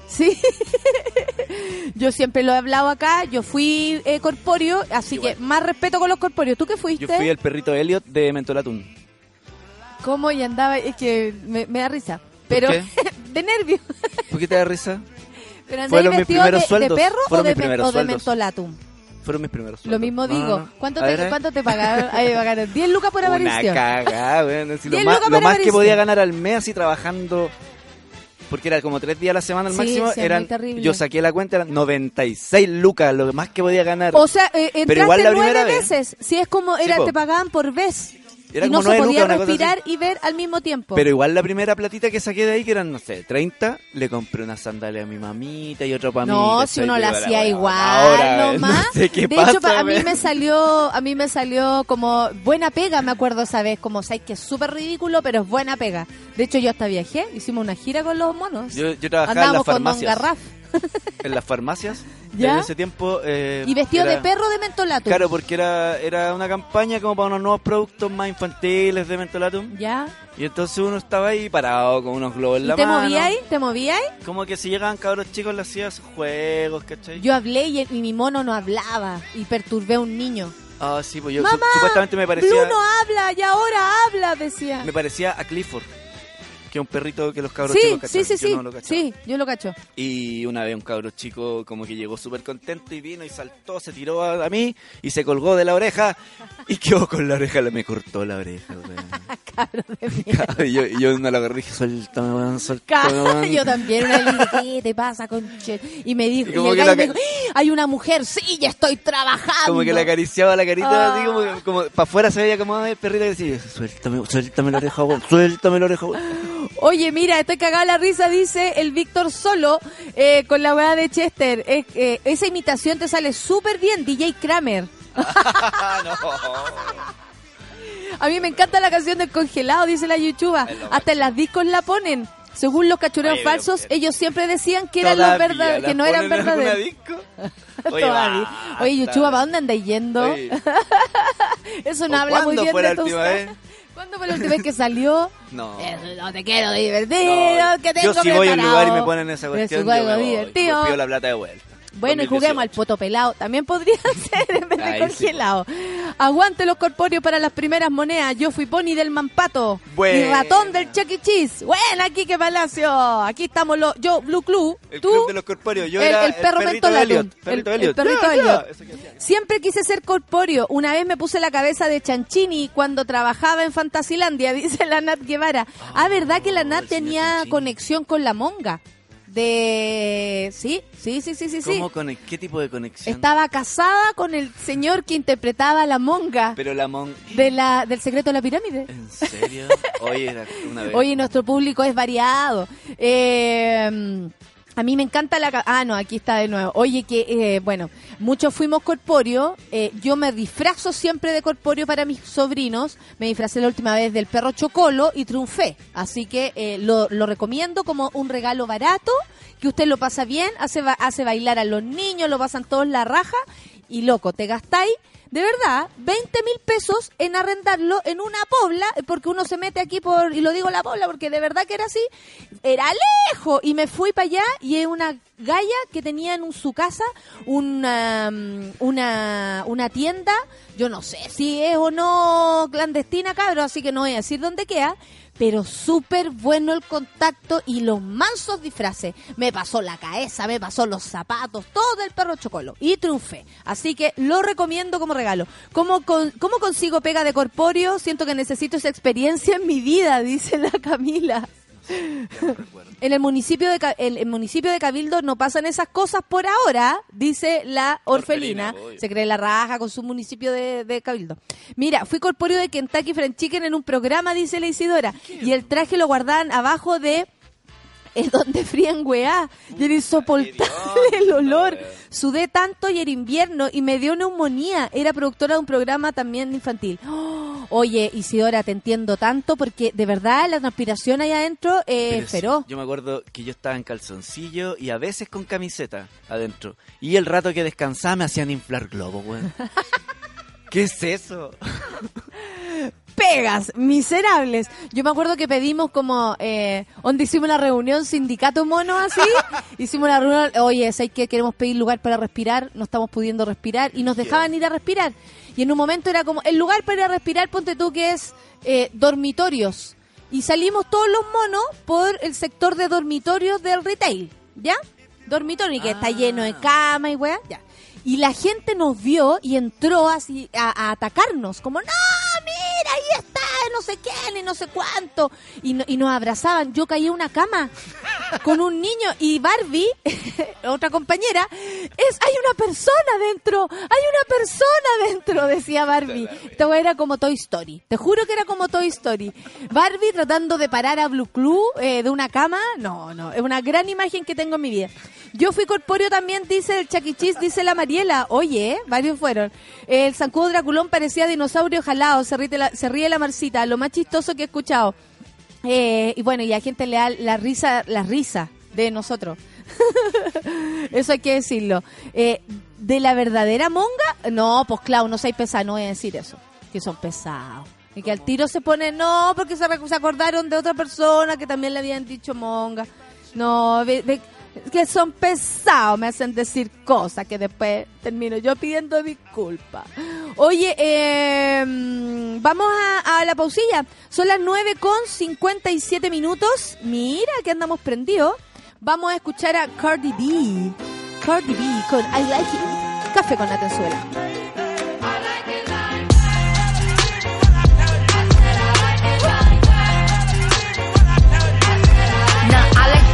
Sí. yo siempre lo he hablado acá, yo fui eh, corpóreo, así Igual. que más respeto con los corpóreos. ¿Tú qué fuiste? Yo fui el perrito Elliot de Mentolatún. ¿Cómo? Y andaba, es que me, me da risa. Pero, qué? de nervio. ¿Por qué te da risa? Pero Fueron mis primeros de, de sueldos. perro o Fueron de, mis primeros o de mentolatum. Fueron mis primeros Lo sueldos. mismo No, digo. no, no. ¿Cuánto, te, ver, ver. ¿Cuánto te pagaron? Ahí me pagaron 10 lucas por Una aparición. cagada, weón. Así lo más, lo por más que podía ganar al mes así trabajando. Porque era como tres días a la semana al Sí, máximo. sí, eran, yo saqué la cuenta, eran 96 lucas, lo más que podía ganar. O sea, eh, entraste igual la nueve primera vez. veces. Si es como, era, te pagaban por vez. Era y no como se podía lucas, respirar y ver al mismo tiempo. Pero igual la primera platita que saqué de ahí, que eran, no sé, 30, le compré una sandalia a mi mamita y otra para mí. no, si uno la hacía igual, ahora, nomás. No sé qué de pasa, hecho, a mí me salió, a mí me salió como buena pega, me acuerdo esa vez, como sabes que es súper ridículo, pero es buena pega. De hecho, yo hasta viajé, hicimos una gira con los monos. Yo, yo trabajaba en Andábamos las con Don. Garraf. En las farmacias. ¿Ya? En ese tiempo. eh, Y vestido era- de perro de mentolatum. Claro, porque era, era una campaña como para unos nuevos productos más infantiles de Mentolatum. ¿Ya? Y entonces uno estaba ahí parado con unos globos en ¿Y la te mano. movíais? ¿Te movíais? Como que si llegaban cabros chicos le hacía sus juegos, ¿cachai? Yo hablé y, y mi mono no hablaba y perturbé a un niño. Ah, sí, pues yo Mamá, supuestamente me parecía... Blue no habla y ahora habla, decía. Me parecía a Clifford, que es un perrito que los cabros Sí, chicos sí, cachan. sí, Yo sí. no lo cachaba. sí, yo lo cacho. Y una vez un cabro chico como que llegó súper contento y vino y saltó, se tiró a, a mí y se colgó de la oreja y quedó con la oreja, me cortó la oreja. Cabro de mierda. y yo, y yo no la agarré y dije, suéltame, weón, suéltame. Yo también, una ¿qué te pasa, conche? Y me dijo, Y y como el que la me dijo, ¡Ah! hay una mujer, sí, ya estoy trabajando. Como que le acariciaba la carita, Ah. así como, como para afuera se veía como "Ay, el perrito que decía, suéltame, suéltame la oreja, weón, suéltame la oreja, weón. Oye, mira, estoy cagada la risa, dice el Víctor Solo eh, con la weá de Chester. Es- eh, esa imitación te sale súper bien, DJ Kramer. A mí me encanta la canción del congelado, dice la Yuchuba. Hasta en las discos la ponen. Según los cachureos falsos, ellos siempre decían que eran los verdaderos, que no eran verdaderos. Oye, Yuchuba, ¿para dónde andáis yendo? Oye, Eso no ¿o habla muy ¿Cuándo bien de tu? ¿Cuándo fue la última vez que salió? No. Eso, no te quiero divertido, No, que tengo yo si voy a un lugar y me ponen esa Es cuestión, yo me voy, divertido. me pido la plata de vuelta. Bueno, y juguemos al 2018. poto pelado. También podría ser en vez de Ahí sí, congelado. Aguante los corpóreos para las primeras monedas. Yo fui Pony del Mampato. Y ratón del Chuck E. Cheese. Buena, Quique Palacio. Aquí estamos los. Yo, Blue Club. El tú. club de los corpóreos. Yo el, era el perro perrito de. Elliot. Perrito el, el perrito hacía. Siempre quise ser corpóreo. Una vez me puse la cabeza de Chanchini cuando trabajaba en Fantasilandia, dice la Nat Guevara. Ah, ¿verdad que la Nat el señor tenía Chanchini. conexión con la monga? De... Sí, sí, sí, sí, sí. sí. ¿Cómo conec- ¿Qué tipo de conexión? Estaba casada con el señor que interpretaba a la monga Pero la mon... de la, del secreto de la pirámide. ¿En serio? Oye, era una vez. Oye, nuestro público es variado. Eh, a mí me encanta la... Ah, no, aquí está de nuevo. Oye, que, eh, bueno, muchos fuimos corpóreo. Eh, yo me disfrazo siempre de corpóreo para mis sobrinos. Me disfracé la última vez del perro Chocolo y triunfé. Así que eh, lo, lo recomiendo como un regalo barato, que usted lo pasa bien, hace, hace bailar a los niños, lo pasan todos la raja. Y loco, te gastáis de verdad, 20 mil pesos en arrendarlo en una pobla, porque uno se mete aquí por, y lo digo la pobla porque de verdad que era así, era lejos, y me fui para allá y es una galla que tenía en su casa una, mm, una, una tienda, yo no sé si es o no clandestina, cabro, así que no voy a decir dónde queda, pero súper bueno el contacto y los mansos disfraces. Me pasó la cabeza, me pasó los zapatos, todo el perro chocolo y triunfé. Así que lo recomiendo como regalo. ¿Cómo, con- ¿Cómo consigo pega de corpóreo? Siento que necesito esa experiencia en mi vida, dice la Camila. En el municipio de el municipio de Cabildo no pasan esas cosas por ahora, dice la orfelina. Se cree la raja con su municipio de, de Cabildo. Mira, fui corpóreo de Kentucky Fried Chicken en un programa, dice la Isidora, y el traje lo guardaban abajo de el donde frían weá. Y era insoportable el olor. Sudé tanto y era invierno y me dio neumonía. Era productora de un programa también infantil. ¡Oh! Oye, Isidora, te entiendo tanto porque de verdad la transpiración ahí adentro eh, feroz. yo me acuerdo que yo estaba en calzoncillo y a veces con camiseta adentro. Y el rato que descansaba me hacían inflar globos, weón. ¿Qué es eso? pegas, miserables. Yo me acuerdo que pedimos como, eh, donde hicimos una reunión sindicato mono así, hicimos una reunión, oye, ¿sabes que queremos pedir lugar para respirar? No estamos pudiendo respirar y nos dejaban ir a respirar. Y en un momento era como, el lugar para ir a respirar, ponte tú que es eh, dormitorios. Y salimos todos los monos por el sector de dormitorios del retail, ¿ya? Dormitorio y que está lleno de cama y weá, ya. Y la gente nos vio y entró así a, atacarnos, como, no, mira, ahí está, no sé quién y no sé cuánto. Y, no- y nos abrazaban. Yo caí en una cama con un niño y Barbie, otra compañera, es, hay una persona dentro, hay una persona dentro, decía Barbie. Weá era como Toy Story. Te juro que era como Toy Story. Barbie tratando de parar a Blue Club eh, de una cama, no, no, es una gran imagen que tengo en mi vida. Yo fui corpóreo también, dice el Chucky Cheese, dice la Mariela. Oye, varios fueron. El zancudo Draculón parecía dinosaurio jalado, se ríe, la, se ríe la Marcita, lo más chistoso que he escuchado. Eh, y bueno, y a gente le da la risa, la risa de nosotros. Eso hay que decirlo. Eh, de la verdadera monga, no, pues claro, no soy pesado, no voy a decir eso. Que son pesados. Y que al tiro se pone, no, porque se, se acordaron de otra persona que también le habían dicho monga. No, ve- ve- que son pesados, me hacen decir cosas que después termino yo pidiendo disculpas. Oye, mm, vamos a, la pausilla. Son las 9 con 57 minutos. Mira que andamos prendidos. Vamos a escuchar a Cardi B. Cardi B con I Like It. Café con la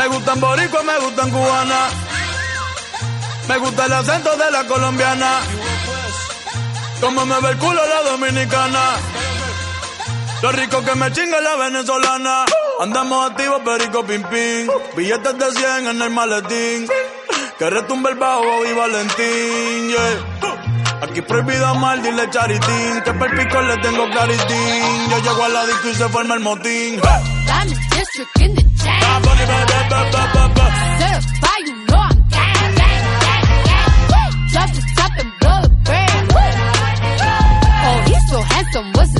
Me gustan boricua, me gustan cubana. Me gusta el acento de la colombiana. Como me ve el culo la dominicana. Lo rico que me chinga la venezolana. Andamos activos, perico pim pim. Billetes de 100 en el maletín. Que retumbe el bajo y Valentín, yeah. Aquí prohibido amar, dile charitín. Que per pico le tengo claritín. Yo llego a la disco y se forma el motín. I'm district in the chain. Ah, bunny. Certified, you know I'm gang, gang, gang, gang. Drop the top and blow the brand. Oh, he's so handsome, what's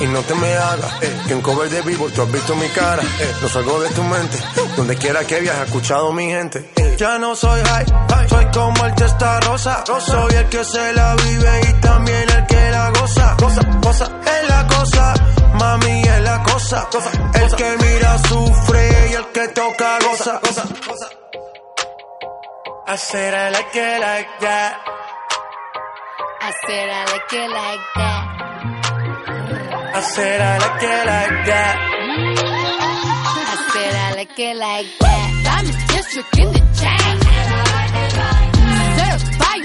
Y no te me hagas, eh, que en cover de vivo tú has visto mi cara, eh, no salgo de tu mente, donde quiera que viajes, he escuchado mi gente. eh. Ya no soy high, soy como el testa rosa, soy el que se la vive y también el que la goza, cosa, cosa, es la cosa, mami es la cosa, el que mira sufre y el que toca goza, goza, goza. I said I like it like that. I said I like it like that. I said I like it like that. I said I like it like that. I'm a district in the chain. Certified,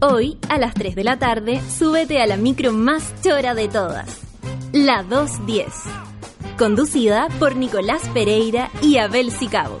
Hoy, a las 3 de la tarde, súbete a la micro más chora de todas, la 210, conducida por Nicolás Pereira y Abel Sicabo.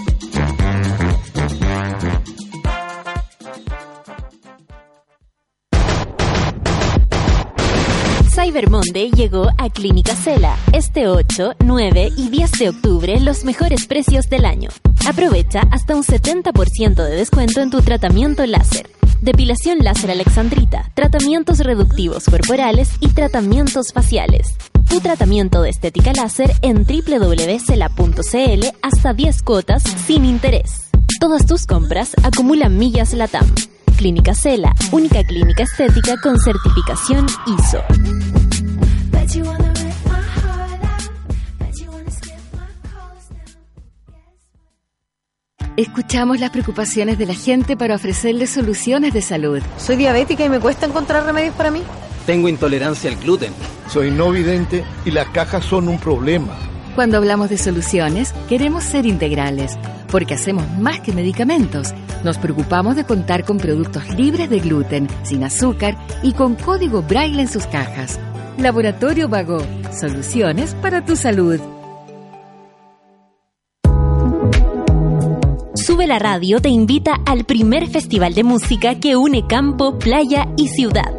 Cyber llegó a Clínica Cela. Este 8, 9 y 10 de octubre los mejores precios del año. Aprovecha hasta un 70% de descuento en tu tratamiento láser. Depilación láser alexandrita, tratamientos reductivos corporales y tratamientos faciales. Tu tratamiento de estética láser en www.cela.cl hasta 10 cuotas sin interés. Todas tus compras acumulan millas LATAM. Clínica Cela, única clínica estética con certificación ISO. Escuchamos las preocupaciones de la gente para ofrecerles soluciones de salud. Soy diabética y me cuesta encontrar remedios para mí. Tengo intolerancia al gluten. Soy no vidente y las cajas son un problema. Cuando hablamos de soluciones, queremos ser integrales, porque hacemos más que medicamentos. Nos preocupamos de contar con productos libres de gluten, sin azúcar y con código braille en sus cajas. Laboratorio Vago, soluciones para tu salud. Sube la radio te invita al primer festival de música que une campo, playa y ciudad.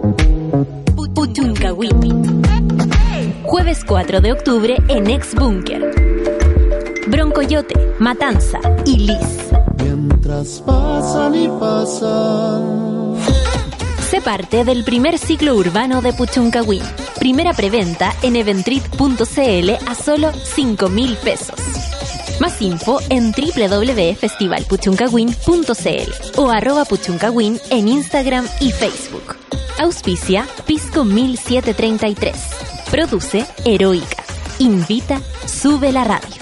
Puchuncahuipi. Jueves 4 de octubre en Ex Bunker. Broncoyote, Matanza y Liz. Mientras pasan y pasan. Sé parte del primer ciclo urbano de Puchuncahuín. Primera preventa en eventrit.cl a solo 5 mil pesos. Más info en www.festivalpuchuncahuín.cl o arroba puchuncahuín en Instagram y Facebook. Auspicia Pisco 1733. Produce Heroica. Invita Sube la Radio.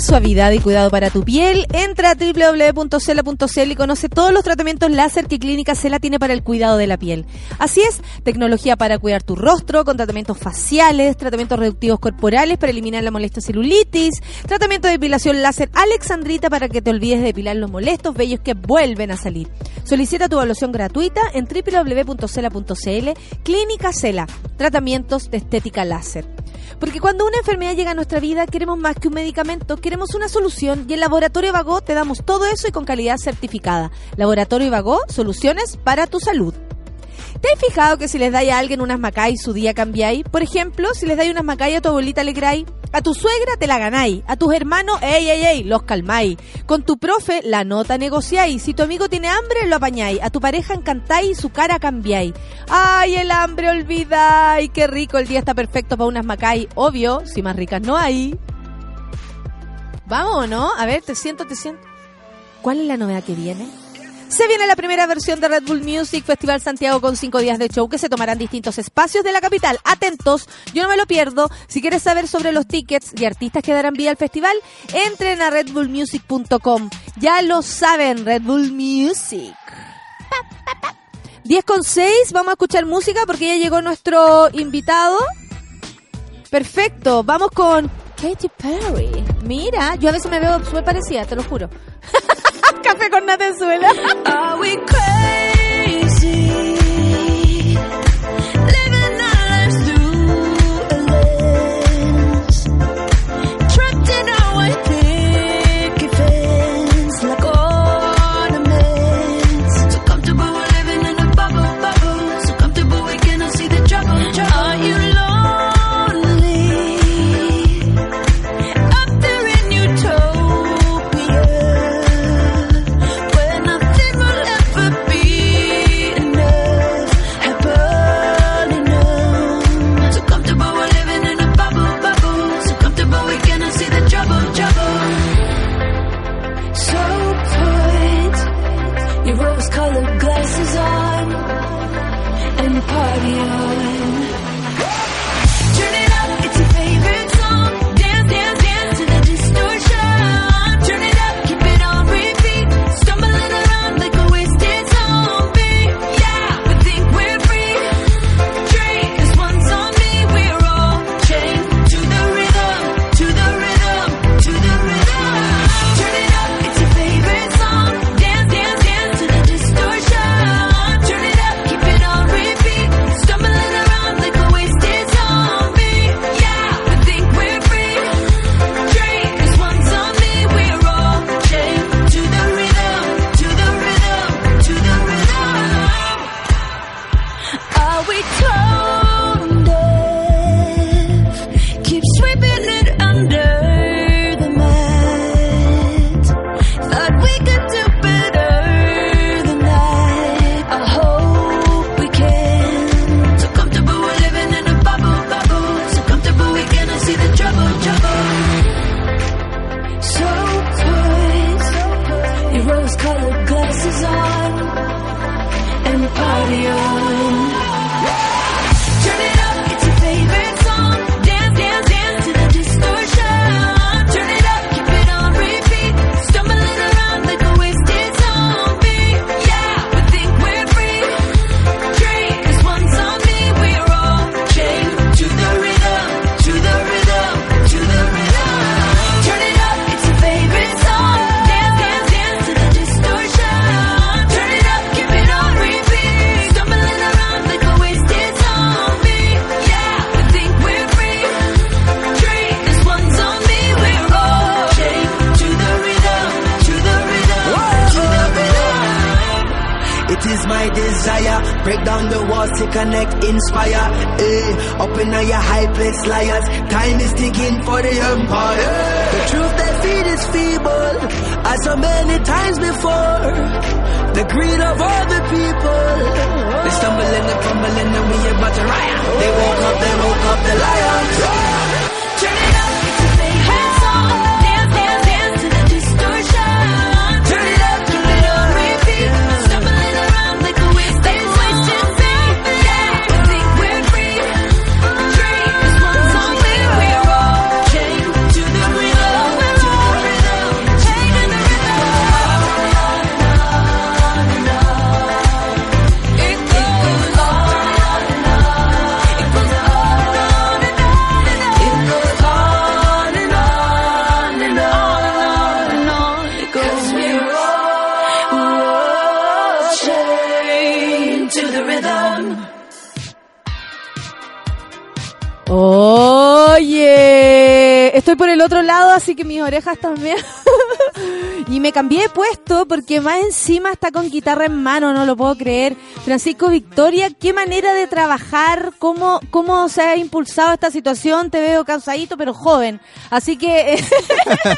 Suavidad y cuidado para tu piel. Entra a www.cela.cl y conoce todos los tratamientos láser que Clínica Cela tiene para el cuidado de la piel. Así es, tecnología para cuidar tu rostro, con tratamientos faciales, tratamientos reductivos corporales para eliminar la molesta celulitis, tratamiento de depilación láser alexandrita para que te olvides de depilar los molestos vellos que vuelven a salir. Solicita tu evaluación gratuita en www.cela.cl. Clínica Cela, tratamientos de estética láser. Porque cuando una enfermedad llega a nuestra vida, queremos más que un medicamento, queremos una solución y en Laboratorio Vago te damos todo eso y con calidad certificada. Laboratorio Vago, soluciones para tu salud. ¿Te has fijado que si les dais a alguien unas macay su día cambiáis? Por ejemplo, si les dais unas macay a tu abuelita alegráis, a tu suegra te la ganáis, a tus hermanos, ey, ey, ey, los calmáis. Con tu profe la nota negociáis, si tu amigo tiene hambre lo apañáis, a tu pareja encantáis su cara cambiáis. Ay, el hambre olvidáis, qué rico, el día está perfecto para unas macay, obvio, si más ricas no hay. Vamos, ¿no? A ver, te siento, te siento. ¿Cuál es la novedad que viene? Se viene la primera versión de Red Bull Music Festival Santiago con cinco días de show que se tomarán distintos espacios de la capital. Atentos, yo no me lo pierdo. Si quieres saber sobre los tickets y artistas que darán vida al festival, entren a redbullmusic.com. Ya lo saben, Red Bull Music. 10 con 6, vamos a escuchar música porque ya llegó nuestro invitado. Perfecto, vamos con Katy Perry. Mira, yo a veces me veo súper parecida, te lo juro. Café con Natenzuela. are we told? Mis orejas también. y me cambié de puesto porque más encima está con guitarra en mano, no lo puedo creer. Francisco Victoria, qué manera de trabajar, cómo, cómo se ha impulsado esta situación. Te veo cansadito, pero joven. Así que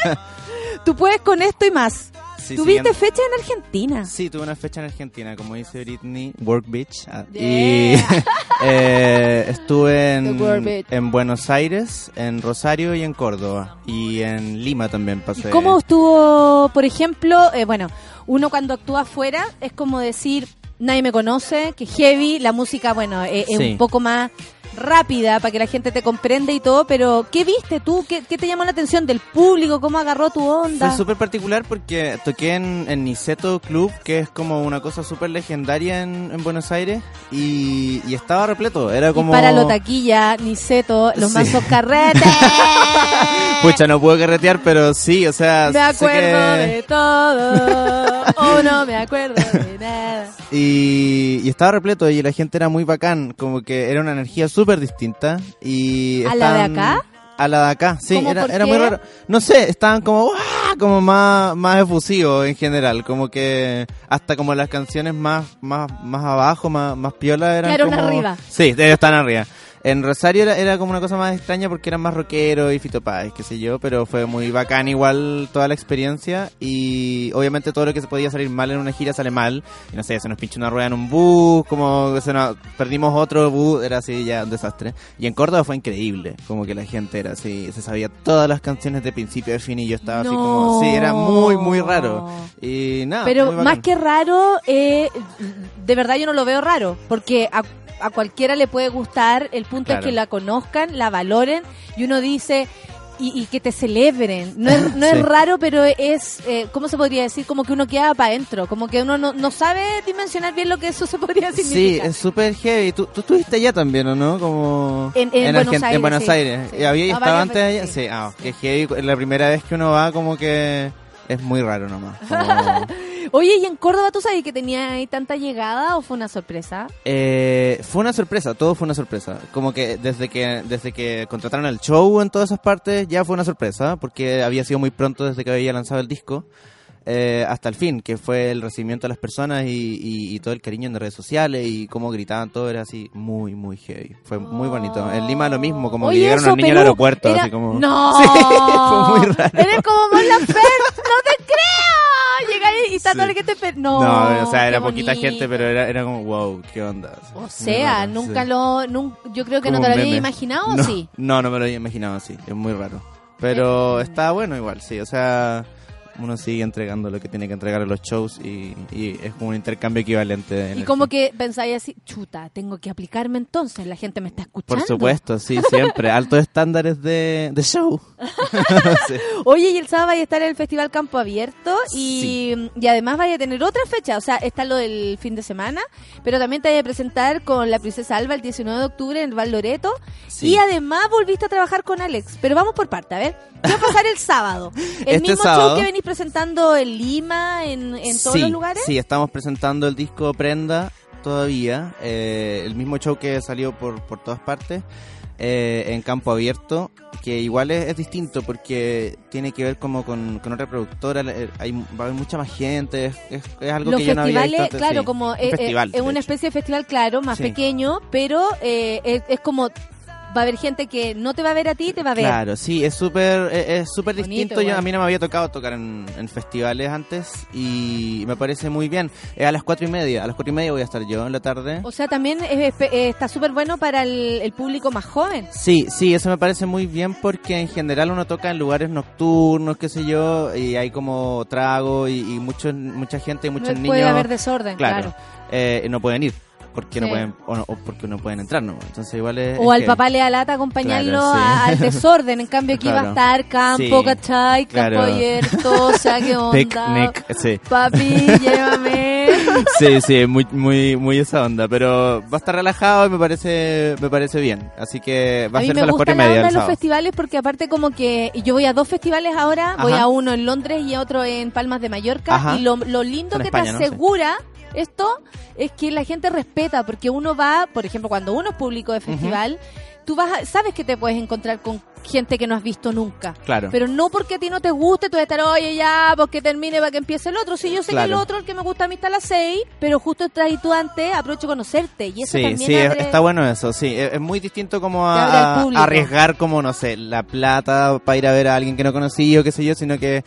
tú puedes con esto y más. Sí, Tuviste fecha en Argentina. Sí, tuve una fecha en Argentina, como dice Britney, Work Beach. ah, Yeah. Y eh, estuve en, Buenos Aires, en Rosario y en Córdoba. Y en Lima también pasé. ¿Cómo estuvo, por ejemplo, eh, bueno, uno cuando actúa afuera es como decir, nadie me conoce, que heavy, la música, bueno, eh, es un poco más rápida para que la gente te comprenda y todo, pero ¿qué viste tú? ¿Qué, qué te llamó la atención del público? ¿Cómo agarró tu onda? Fue súper particular porque toqué en, en Niceto Club, que es como una cosa súper legendaria en, en Buenos Aires, y, y estaba repleto. Era Y como. para lo taquilla, Niceto, los Sí. mansos carretes. Pucha, no puedo carretear, pero sí, o sea. me sé acuerdo que- de todo. Oh, no me acuerdo de nada. Y, y estaba repleto y la gente era muy bacán, como que era una energía súper distinta. Y ¿A la de estaban- acá? A la de acá, sí, ¿Cómo, era, era muy raro. No sé, estaban como, ¡ah! como más, más efusivos en general, como que hasta como las canciones más, más, más abajo, más, más piola eran Quedaron como... arriba. Sí, están arriba. En Rosario era, era como una cosa más extraña porque eran más rockeros y Fito Páez, qué sé yo, pero fue muy bacán igual toda la experiencia y obviamente todo lo que se podía salir mal en una gira sale mal. Y no sé, se nos pinchó una rueda en un bus, como se nos, perdimos otro bus, era así ya un desastre. Y en Córdoba fue increíble, como que la gente era así, se sabía todas las canciones de principio a fin y yo estaba así como, sí, era muy, muy raro. Y nada, Pero más que raro, eh, de verdad yo no lo veo raro, porque a, a cualquiera le puede gustar, el punto Claro. es que la conozcan, la valoren, y uno dice, y, y que te celebren. No es, no Sí. es raro, pero es, eh, ¿cómo se podría decir? Como que uno queda para adentro, como que uno no, no sabe dimensionar bien lo que eso se podría Sí, significar. es súper heavy. ¿Tú, tú estuviste allá también, ¿o no? Como En- en Buenos Aires, En Buenos sí. Aires. Sí. ¿Y ¿Había Ah, estado antes allá? Sí, ah, que heavy. La primera vez que uno va, como que es muy raro nomás. Como- Oye, ¿y en Córdoba tú sabes que tenía ahí tanta llegada o fue una sorpresa? Eh, fue una sorpresa, todo fue una sorpresa. Como que desde que desde que contrataron el show en todas esas partes ya fue una sorpresa, porque había sido muy pronto desde que había lanzado el disco. Eh, hasta el fin, que fue el recibimiento de las personas y, y- y todo el cariño en redes sociales y cómo gritaban, todo era así muy, muy heavy. Fue muy bonito. En Lima lo mismo, como Oye, que llegaron los niños al aeropuerto, era- así como... ¡No! Sí, fue muy raro. Eres como Mon Laferte, no te creo. Llega ahí y está Sí. que te... No, No, o sea, era poquita gente, pero era, era como, wow, qué onda. O sea, raro, nunca sí. lo... yo creo que Como no te lo había imaginado, ¿o no, sí? No, no me lo había imaginado así, es muy raro. Pero está bueno igual, sí, o sea, uno sigue entregando lo que tiene que entregar en los shows y, y es como un intercambio equivalente. Y como que pensáis así, chuta, tengo que aplicarme entonces, la gente me está escuchando. Por supuesto, sí, siempre. Altos estándares de, de show. Sí. Oye, y el sábado vaya a estar en el Festival Campo Abierto y, y además vaya a tener otra fecha, o sea, está lo del fin de semana, pero también te vaya a presentar con la Princesa Alba el 19 de octubre en Val Loreto Sí. y además volviste a trabajar con Alex, pero vamos por parte, a ver, ¿qué va a pasar el sábado? ¿El Este mismo sábado- show que venís presentando en Lima, en, en todos sí, los lugares? Sí, estamos presentando el disco Prenda todavía. eh, el mismo show que salió por, por todas partes. eh, en campo abierto, que igual es, es distinto porque tiene que ver como con, con otra productora, eh, hay, va a haber mucha más gente, es, es- es algo Los que yo no había visto antes, claro, sí. como Un eh, festival, es una hecho. especie de festival, claro, más Sí. pequeño, pero eh, es como va a haber gente que no te va a ver a ti, te va a ver. Claro, sí, es súper es es súper distinto. Yo, a mí no me había tocado tocar en, en festivales antes y me parece muy bien. Es a las cuatro y media, a las cuatro y media voy a estar yo en la tarde. O sea, también es- es- eh, está súper bueno para el, el público más joven. Sí, sí, eso me parece muy bien porque en general uno toca en lugares nocturnos, qué sé yo, y hay como trago y, y mucho, mucha gente y muchos No niños. puede haber desorden, claro. eh, no pueden ir porque no Sí. pueden o, no- o porque no pueden entrar, ¿no? Entonces igual es. O es al que- papá le da lata acompañarlo Claro, sí. a- al desorden. En cambio, aquí va a estar campo, Sí, ¿cachai? Campo abierto, o sea, qué onda. Picnic, sí. Papi, llévame. Sí, sí, muy, muy, muy esa onda, pero va a estar relajado y me parece, me parece bien. Así que va a, a ser a las gusta cuatro y la media onda del de los festivales porque aparte como que yo voy a dos festivales ahora, voy a uno en Londres y a otro en Palmas de Mallorca Ajá. y lo, lo lindo En que España, te ¿no? Sí. esto es que la gente respeta porque uno va, por ejemplo, cuando uno es público de festival, tú vas a- sabes que te puedes encontrar con gente que no has visto nunca. Claro. Pero no porque a ti no te guste, tú vas a estar, oye, ya, porque termine para que empiece el otro. Si yo sé que el otro, el que me gusta a mí está a las seis, pero justo estás tú antes, aprovecho conocerte. Y eso Sí, también sí, abre- está bueno eso, sí. Es, es muy distinto como a, arriesgar como, no sé, la plata para ir a ver a alguien que no conocí o qué sé yo, sino que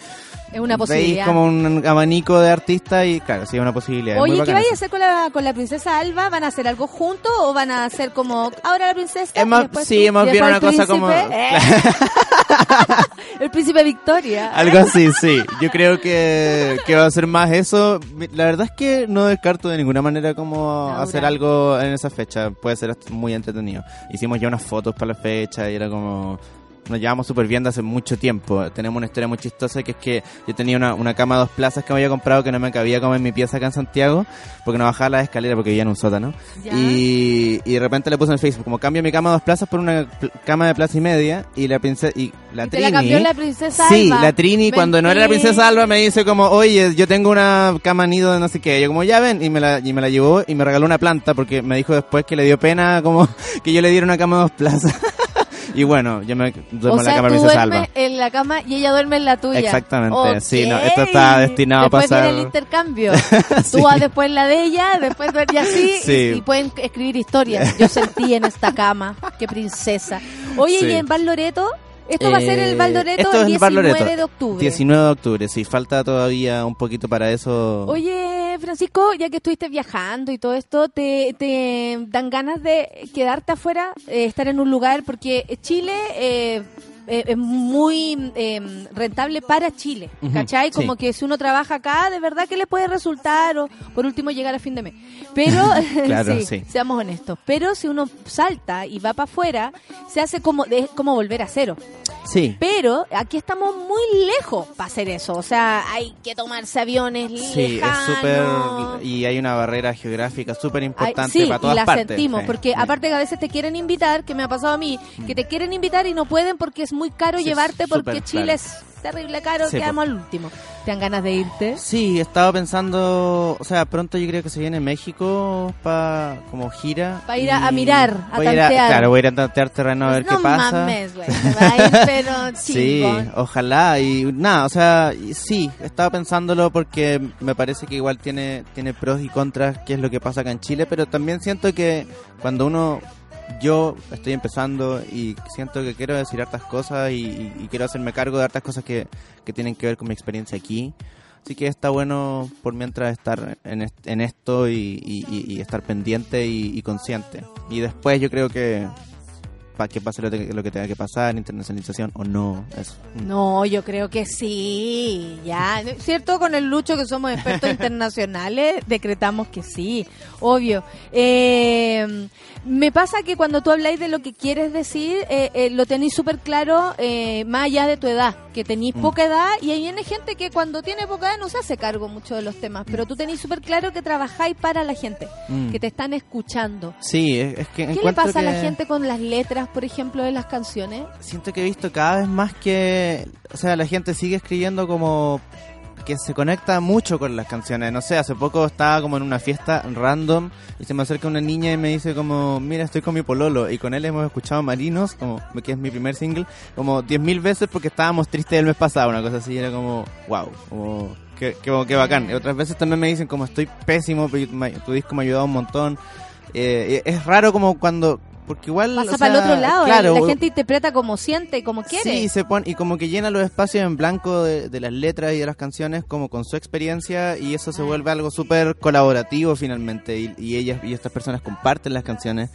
Es una veis posibilidad. como un abanico de artistas y claro, sí, es una posibilidad. Oye, ¿qué vais a hacer con la, con la princesa Alba? ¿Van a hacer algo juntos o van a hacer como ahora la princesa? Es y más- después sí, y bien después una el cosa como- príncipe? Eh. el príncipe Victoria. Algo así, sí. Yo creo que, que va a ser más eso. La verdad es que no descarto de ninguna manera como Laura. hacer algo en esa fecha. Puede ser muy entretenido. Hicimos ya unas fotos para la fecha y era como... Nos llevamos súper bien de hace mucho tiempo. Tenemos una historia muy chistosa que es que yo tenía una, una cama a dos plazas que me había comprado que no me cabía como en mi pieza acá en Santiago porque no bajaba las escaleras porque vivía en un sótano. Y, y de repente le puse en el Facebook como cambio mi cama a dos plazas por una cama de plaza y media y la princesa y la Y te Trini la cambió la princesa Sí, Alba. la Trini cuando no era la princesa Alba me dice como, oye, yo tengo una cama nido de no sé qué. Yo como, ya ven, y me la, y me la llevó y me regaló una planta porque me dijo después que le dio pena como que yo le diera una cama de dos plazas. y bueno, yo me duermo o en la cama tú de Alba. en la cama y ella duerme en la tuya. Exactamente, sí, no, esto está destinado a después pasar- viene el intercambio. Sí. Tú vas después en la de ella, después y así, y- Sí. y, pueden escribir historias. Yo sentí en esta cama, qué princesa. Oye, Sí. y en Val Loreto, esto va a ser el Eh, Val Loreto esto el es en Val 19 Loreto, de octubre. 19 de octubre, sí, falta todavía un poquito para eso. Oye, Francisco, ya que estuviste viajando y todo esto, ¿te, te dan ganas de quedarte afuera, eh, estar en un lugar? Porque Chile eh, eh, es muy eh, rentable para Chile, Ujú, ¿cachai? sí. Como que si uno trabaja acá, de verdad que le puede resultar, o por último llegar a fin de mes. Pero, Claro, sí, sí. seamos honestos, pero si uno salta y va para afuera, se hace como, es como volver a cero. Sí. Pero aquí estamos muy lejos para hacer eso. O sea, hay que tomarse aviones Sí, es súper. Y hay una barrera geográfica súper importante sí, para todas y la partes. sentimos, sí. porque aparte que a veces te quieren invitar, que me ha pasado a mí, que te quieren invitar y no pueden porque es muy caro Sí, llevarte porque Chile es terrible caro, Sí, quedamos al último. ¿Te dan ganas de irte? Sí, estaba pensando, o sea, pronto yo creo que se viene México para como gira. Pa' ir a- mirar, a tantear. claro, voy a ir a tantear terreno a ver no qué pasa. mames, güey, te va a ir, pero Sí, ojalá y nada, o sea, sí, estaba pensándolo porque me parece que igual tiene tiene pros y contras, qué es lo que pasa acá en Chile, pero también siento que cuando uno yo estoy empezando y siento que quiero decir hartas cosas y, y- y quiero hacerme cargo de hartas cosas que, que tienen que ver con mi experiencia aquí. Así que está bueno por mientras estar en, est- en esto y, y- estar pendiente y, y consciente. Y después yo creo que para que pase lo, te- lo que tenga que pasar, internacionalización o no, eso. No, yo creo que sí, ya. ¿Cierto? Con el Lucho, que somos expertos internacionales, decretamos que sí, obvio. Eh, me pasa que cuando tú habláis de lo que quieres decir, eh, eh, lo tenéis súper claro eh, más allá de tu edad, que tenéis Mm. poca edad y ahí viene gente que cuando tiene poca edad no se hace cargo mucho de los temas, pero tú tenéis súper claro que trabajáis para la gente, Mm. que te están escuchando. Sí, es, es que ¿Qué le pasa a la gente con las letras, por ejemplo, de las canciones? Siento que he visto cada vez más que, o sea, la gente sigue escribiendo como que se conecta mucho con las canciones. No sé, hace poco estaba como en una fiesta random y se me acerca una niña y me dice como, mira, estoy con mi pololo y con él hemos escuchado Marinos, como que es mi primer single, como 10.000 veces porque estábamos tristes el mes pasado, una cosa así, y era como, wow, como... Qué, qué, bacán. Y otras veces también me dicen como estoy pésimo, pero tu disco me ha ayudado un montón. Eh, es raro como cuando... Porque igual... Pasa o para el otro lado, claro, la gente interpreta como siente, como quiere. Sí, se pone, y como que llena los espacios en blanco de, de las letras y de las canciones como con su experiencia y eso se vuelve algo súper colaborativo finalmente y, y ellas y estas personas comparten las canciones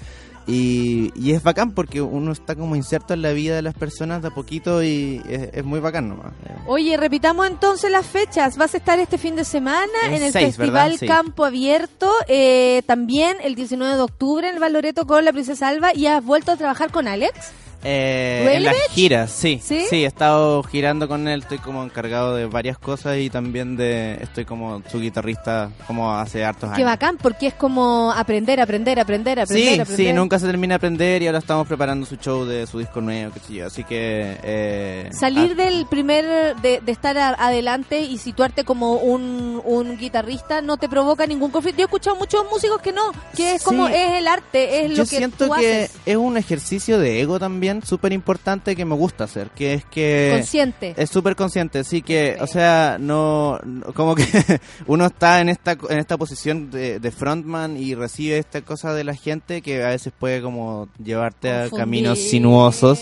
y, y es bacán porque uno está como inserto en la vida de las personas de a poquito y es, es muy bacán nomás. Eh, Oye, repitamos entonces las fechas. Vas a estar este fin de semana en el 6, Festival. Campo Abierto, eh, también el 19 de octubre en el Valoreto con la Princesa Alba y has vuelto a trabajar con Alex. Eh, ¿Really, en las giras, sí, ¿Sí? ¿Sí? he estado girando con él, estoy como encargado de varias cosas y también de, estoy como su guitarrista como hace hartos años. Qué bacán, porque es como aprender, aprender, aprender, aprender, Sí, aprender. sí, nunca se termina de aprender y ahora estamos preparando su show de su disco nuevo, qué sé yo, así que... Eh, Salir ah, del primer, de, de estar a- adelante y situarte como un, un guitarrista no te provoca ningún conflicto. Yo he escuchado muchos músicos que no, que es como, es el arte, es yo lo que siento tú que haces. es un ejercicio de ego también súper importante que me gusta hacer, que es que... Consciente. Es súper consciente, así que, o sea, no, no- como que uno está en esta en esta posición de, de frontman y recibe esta cosa de la gente que a veces puede como llevarte a caminos sinuosos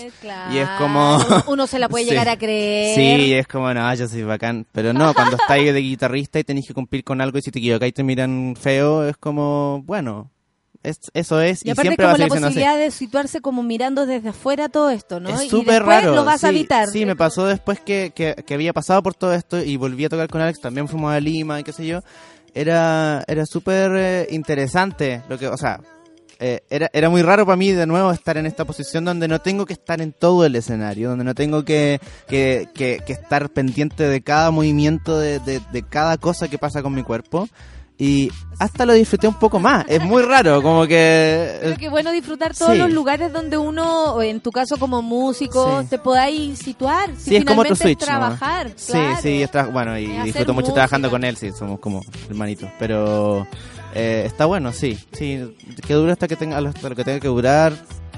y es como... Uno, uno se la puede Sí. llegar a creer. Sí, es como, no, yo soy bacán. Pero no, cuando estáis de guitarrista y tenéis que cumplir con algo y si te equivocáis y te miran feo, es como, bueno, es, eso es Y y, aparte siempre va como a la así. posibilidad de situarse como mirando desde afuera todo esto, ¿no? Es súper raro. lo vas a sí, evitar. Sí, me pasó después que, que, que había pasado por todo esto y volví a tocar con Alex. También fuimos a Lima y qué sé yo. Era, era súper eh, interesante. lo que O sea, eh, era, era muy raro para mí de nuevo estar en esta posición donde no tengo que estar en todo el escenario, donde no tengo que, que, que- que estar pendiente de cada movimiento, de, de, de cada cosa que pasa con mi cuerpo. Y hasta lo disfruté un poco más. Es muy raro, como que... Pero qué bueno disfrutar todos Sí. los lugares donde uno, en tu caso como músico, Sí. te podáis situar. Si Sí, es como otro switch. ¿no? trabajar. Sí, claro. sí, tra- bueno, y Es disfruto mucho música. trabajando con él, sí, somos como hermanitos. Pero eh, está bueno, sí, sí, que dure hasta que tenga, hasta lo que tenga que durar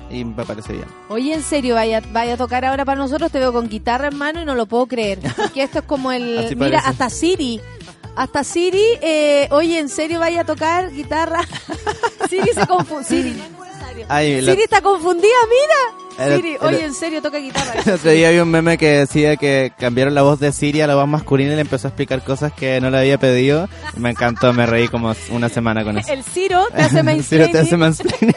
y me parece bien. Oye, en serio, vaya, vaya a tocar ahora para nosotros, te veo con guitarra en mano y no lo puedo creer. Porque esto es como el... Mira, parece. hasta Siri. Hasta Siri, eh, oye, en serio, vaya a tocar guitarra. Siri se confunde. Siri, no es necesario. Ay, la- Siri está confundida, mira. Siri, oye, en serio, toca guitarra. El otro día había un meme que decía que cambiaron la voz de Siri a la voz masculina y le empezó a explicar cosas que no le había pedido. Me encantó, me reí como una semana con eso. El Ciro te hace El Ciro te hace mansplaining.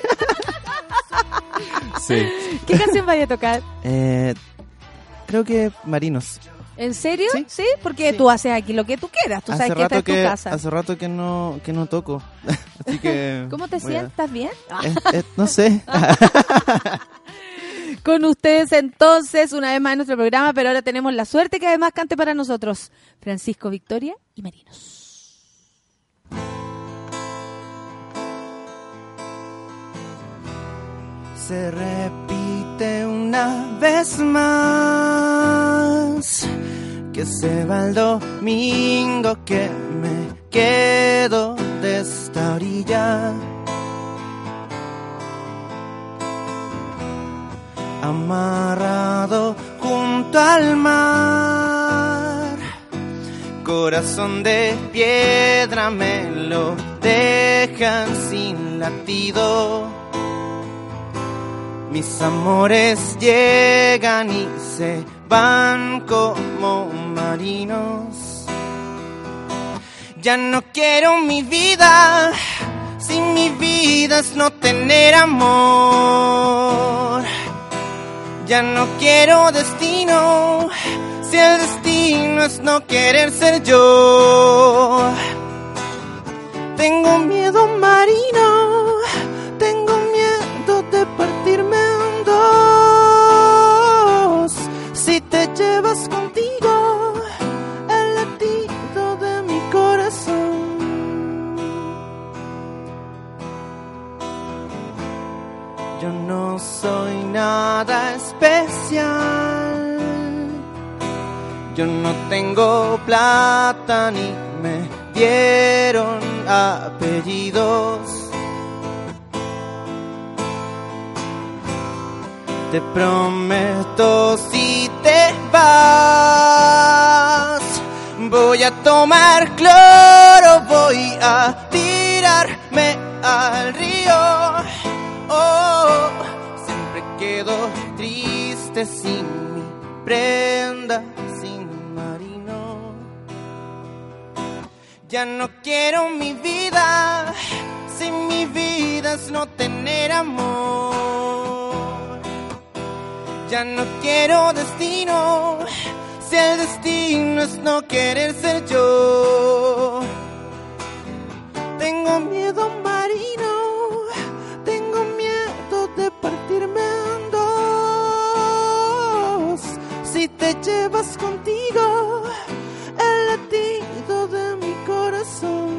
sí. ¿Qué canción vaya a tocar? Eh, creo que Marinos. ¿En serio? Sí, porque tú haces aquí lo que tú quieras. Tú sabes que esta es tu que, casa. hace rato que no, que no toco. Así que... ¿Cómo te a- sientas? ¿Bien? Eh, eh, no sé. Con ustedes entonces, una vez más en nuestro programa, pero ahora tenemos la suerte que además cante para nosotros Francisco Victoria y Marinos. Se repite una vez más que se va el domingo que me quedo de esta orilla. Amarrado junto al mar, corazón de piedra me lo dejan sin latido. Mis amores llegan y se van como marinos. Ya no quiero mi vida, si mi vida es no tener amor. Ya no quiero destino, si el destino es no querer ser yo. Tengo miedo marino, te llevas contigo el latido de mi corazón. Yo no soy nada especial. Yo no tengo plata ni me dieron apellidos. Te prometo si te vas, voy a tomar cloro, voy a tirarme al río. Oh, siempre quedo triste sin mi prenda, sin marino. Ya no quiero mi vida, si mi vida es no tener amor. Ya no quiero destino, si el destino es no querer ser yo. Tengo miedo marino, tengo miedo de partirme en dos. Si te llevas contigo el latido de mi corazón.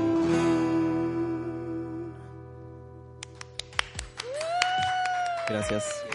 Gracias.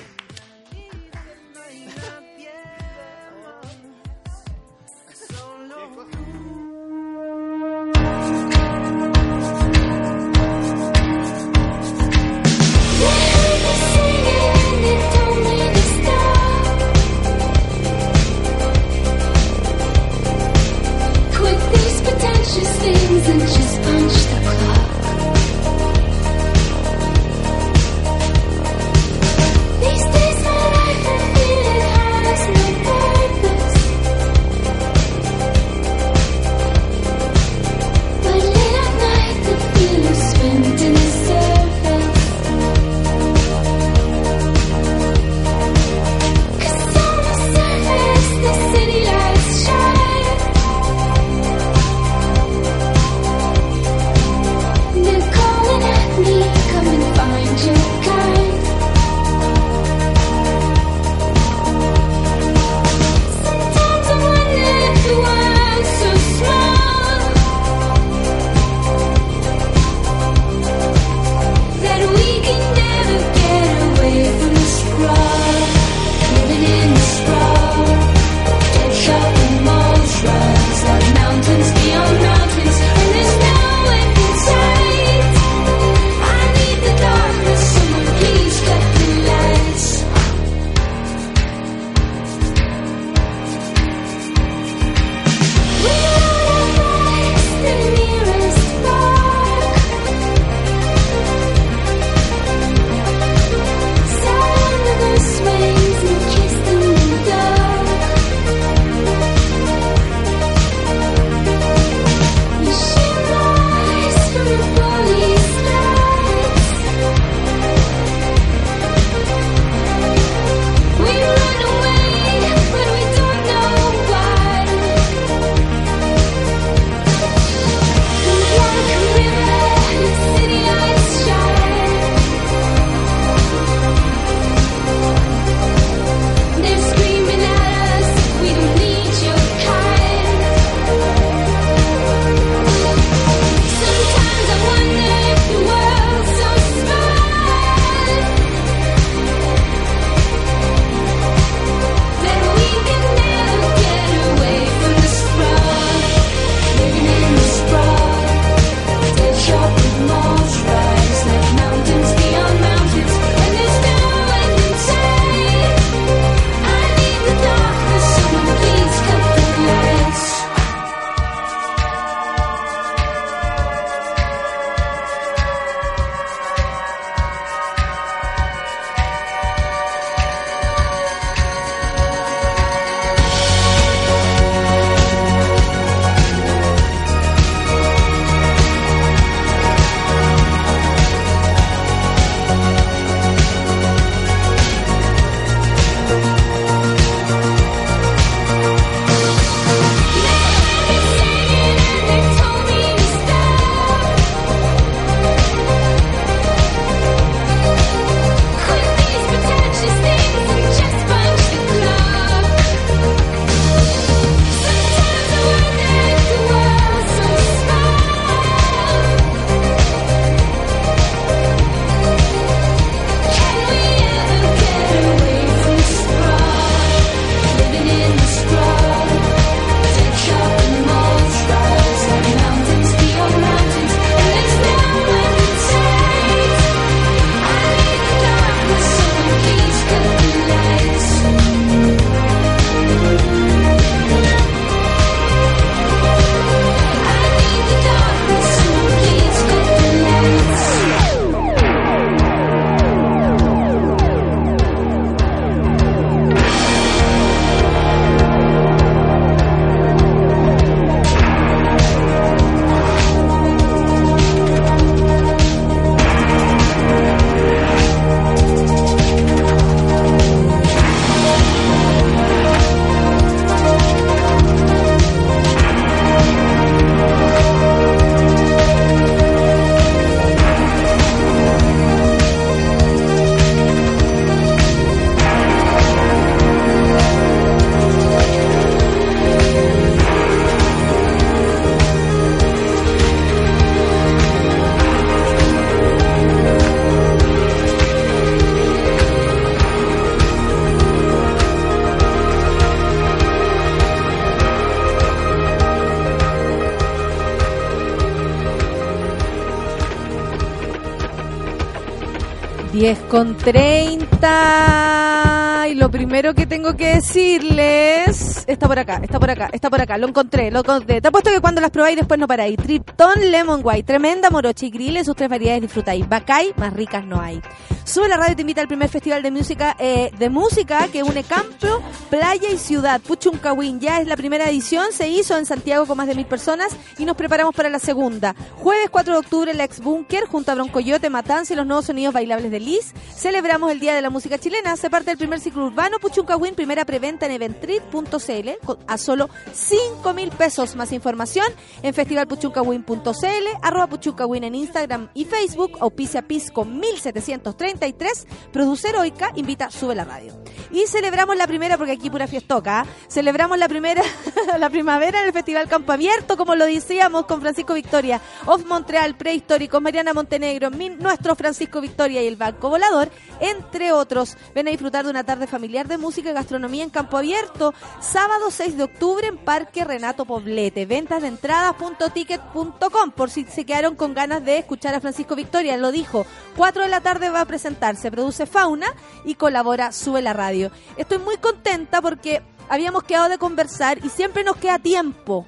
Con 30. Y lo primero que tengo que decirles. Está por acá, está por acá, está por acá. Lo encontré, lo encontré. Te apuesto que cuando las probáis después no paráis. Triptón Lemon White. Tremenda morocha y grill. En sus tres variedades disfrutáis. Bacay, más ricas no hay. Sube la radio y te invita al primer festival de música eh, de música que une campo, playa y ciudad. Puchuncahuín. Ya es la primera edición. Se hizo en Santiago con más de mil personas y nos preparamos para la segunda. Jueves 4 de octubre, la ex Bunker junto a Broncoyote, Matanza y los nuevos sonidos bailables de Liz. Celebramos el Día de la Música Chilena. Hace parte del primer ciclo urbano Puchuncahuín, primera preventa en eventrit.cl a solo 5 mil pesos. Más información en festivalpuchuncahuín.cl, arroba Puchuncahuín en Instagram y Facebook, auspicia Pisco 1733, Producer Oica, invita Sube la Radio. Y celebramos la primera, porque aquí pura fiestoca, celebramos la primera, la primavera en el Festival Campo Abierto, como lo decíamos con Francisco Victoria, Off Montreal, Prehistórico, Mariana Montenegro, nuestro Francisco Victoria y el Banco Volador, entre otros. Ven a disfrutar de una tarde familiar de música y gastronomía en Campo Abierto, sábado 6 de octubre en Parque Renato Poblete. Ventas de entradas.ticket.com, por si se quedaron con ganas de escuchar a Francisco Victoria, lo dijo. 4 de la tarde va a presentarse, produce Fauna y colabora Sube la Radio. Estoy muy contenta porque habíamos quedado de conversar y siempre nos queda tiempo.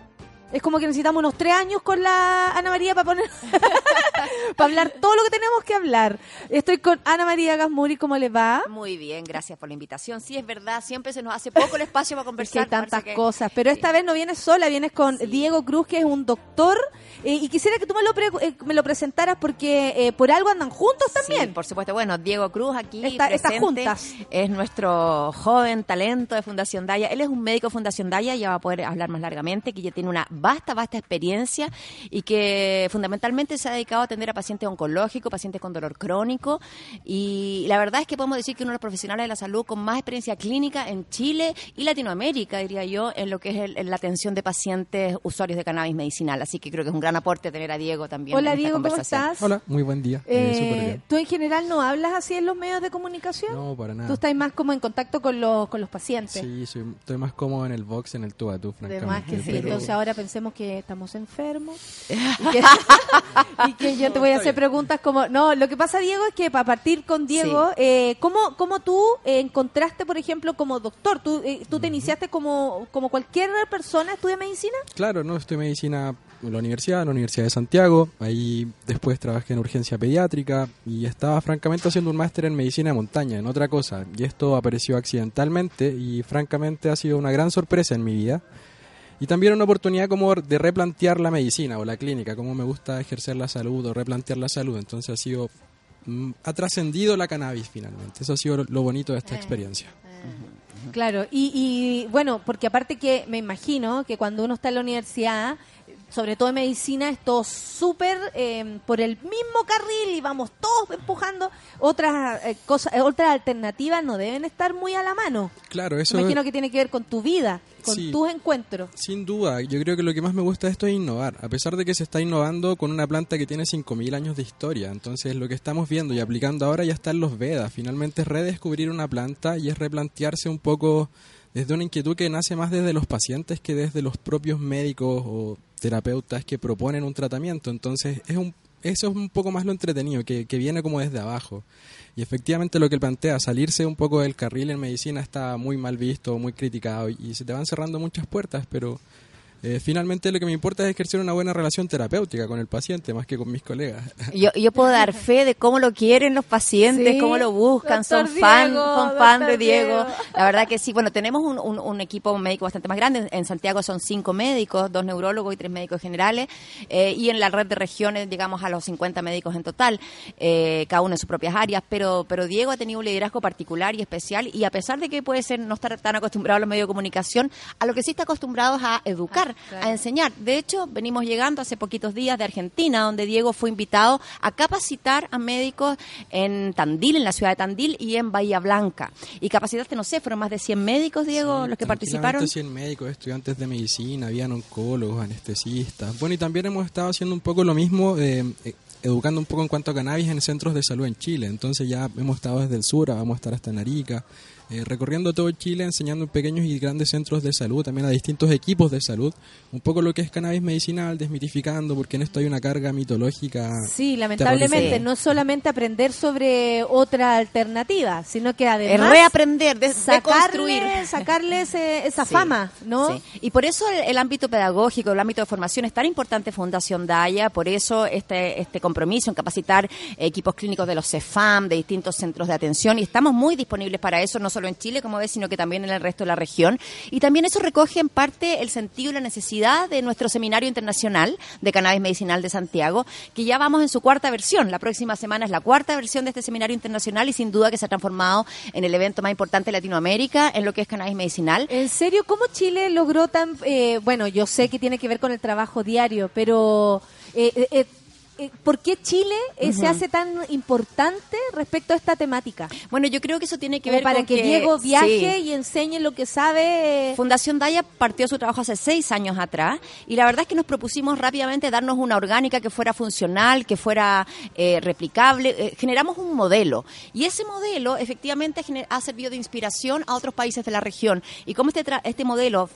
Es como que necesitamos unos tres años con la Ana María para poner para hablar todo lo que tenemos que hablar. Estoy con Ana María Gasmuri, ¿cómo le va? Muy bien, gracias por la invitación. Sí, es verdad, siempre se nos hace poco el espacio para Es que conversar. hay tantas que- cosas, pero esta vez no vienes sola, vienes con Diego Cruz, que es un doctor, eh, y quisiera que tú me lo, pre- eh, me lo presentaras porque eh, por algo andan juntos también. Sí, por supuesto. Bueno, Diego Cruz aquí Está- está presente, juntas. es nuestro joven talento de Fundación Daya. Él es un médico de Fundación Daya, ya va a poder hablar más largamente, que ya tiene una vasta, vasta experiencia y que fundamentalmente se ha dedicado a atender a pacientes oncológicos, pacientes con dolor crónico. Y la verdad es que podemos decir que uno de los profesionales de la salud con más experiencia clínica en Chile y Latinoamérica, diría yo, en lo que es el- en la atención de pacientes usuarios de cannabis medicinal. Así que creo que es un gran aporte tener a Diego también. Hola, en esta Diego, ¿cómo estás? Hola, muy buen día. Eh, Eh. ¿Tú en general no hablas así en los medios de comunicación? No, para nada. Tú estás más como en contacto con los, con los pacientes. Sí, soy- estoy más cómodo en el box, en el tú a tú, francamente. Además que sí, pero- entonces ahora pensemos que estamos enfermos y que, y que yo te voy a hacer preguntas como... No, lo que pasa, Diego, es que para partir con Diego, eh, ¿cómo, cómo tú eh, encontraste, por ejemplo, como doctor? ¿Tú, eh, tú te iniciaste como, como cualquier persona estudia medicina? Claro, no, estoy medicina en la universidad, en la Universidad de Santiago. Ahí después trabajé en urgencia pediátrica y estaba francamente haciendo un máster en medicina de montaña, en otra cosa. Y esto apareció accidentalmente y francamente ha sido una gran sorpresa en mi vida. Y también una oportunidad como de replantear la medicina o la clínica, cómo me gusta ejercer la salud o replantear la salud. Entonces ha sido mm, ha trascendido la cannabis finalmente. Eso ha sido lo- lo bonito de esta experiencia. Claro, y, y bueno, porque aparte que me imagino que cuando uno está en la universidad, sobre todo en medicina, es todo súper eh, por el mismo carril y vamos todos empujando. Otras eh, cosas, eh, otras alternativas no deben estar muy a la mano. Claro, eso Me imagino que tiene que ver con tu vida, con Sí. tus encuentros. Sin duda, yo creo que lo que más me gusta de esto es innovar, a pesar de que se está innovando con una planta que tiene 5.000 años de historia. Entonces, lo que estamos viendo y aplicando ahora ya está en los Vedas. Finalmente es redescubrir una planta y es replantearse un poco desde una inquietud que nace más desde los pacientes que desde los propios médicos o terapeutas que proponen un tratamiento. Entonces, es un, eso es un poco más lo entretenido, que, que viene como desde abajo. Y efectivamente lo que él plantea, salirse un poco del carril en medicina está muy mal visto, muy criticado y, se te van cerrando muchas puertas, pero eh, finalmente lo que me importa es ejercer una buena relación terapéutica con el paciente más que con mis colegas. Yo, yo puedo dar fe de cómo lo quieren los pacientes, Sí, cómo lo buscan, son fan, Diego, son fan de Diego. Diego. La verdad que sí, bueno, tenemos un, un- un equipo médico bastante más grande. En Santiago son cinco médicos, dos neurólogos y tres médicos generales. eh, y en la red de regiones llegamos a los 50 médicos en total, eh, cada uno en sus propias áreas. Pero, pero Diego ha tenido un liderazgo particular y especial. Y a pesar de que puede ser no estar tan acostumbrado a los medios de comunicación, a lo que sí está acostumbrado es a educar, a enseñar. De hecho, venimos llegando hace poquitos días de Argentina, donde Diego fue invitado a capacitar a médicos en Tandil, en la ciudad de Tandil y en Bahía Blanca. Y capacitaste, no sé, fueron más de 100 médicos, Diego, los que participaron. Tranquilamente 100 médicos, estudiantes de medicina, habían oncólogos, anestesistas. Bueno, y también hemos estado haciendo un poco lo mismo eh, eh, educando un poco en cuanto a cannabis en centros de salud en Chile. Entonces ya hemos estado desde el sur, vamos a estar hasta Narica, eh, recorriendo todo Chile, enseñando en pequeños y grandes centros de salud, también a distintos equipos de salud, un poco lo que es cannabis medicinal, desmitificando, porque en esto hay una carga mitológica. Sí, lamentablemente, no solamente aprender sobre otra alternativa, sino que además... Reaprender, de- sacarle, deconstruir. sacarle ese- esa Sí. fama, ¿no? Sí. Y por eso el, el ámbito pedagógico, el ámbito de formación es tan importante Fundación Daya, por eso este, este compromiso en capacitar equipos clínicos de los CEFAM, de distintos centros de atención, y estamos muy disponibles para eso, no solo en Chile, como ves, sino que también en el resto de la región. Y también eso recoge en parte el sentido y la necesidad de nuestro seminario internacional de cannabis medicinal de Santiago, que ya vamos en su cuarta versión. La próxima semana es la cuarta versión de este seminario internacional y sin duda que se ha transformado en el evento más importante de Latinoamérica en lo que es cannabis medicinal. En serio, ¿cómo Chile logró tan... eh, bueno, yo sé que tiene que ver con el trabajo diario, pero... eh, eh, ¿Por qué Chile eh, se hace tan importante respecto a esta temática? Bueno, yo creo que eso tiene que Como ver para con que, Diego viaje sí. y enseñe lo que sabe. eh, Fundación Daya partió su trabajo hace seis años atrás y la verdad es que nos propusimos rápidamente darnos una orgánica que fuera funcional, que fuera eh, replicable. Eh, generamos un modelo y ese modelo efectivamente ha servido de inspiración a otros países de la región. Y como este, tra- este modelo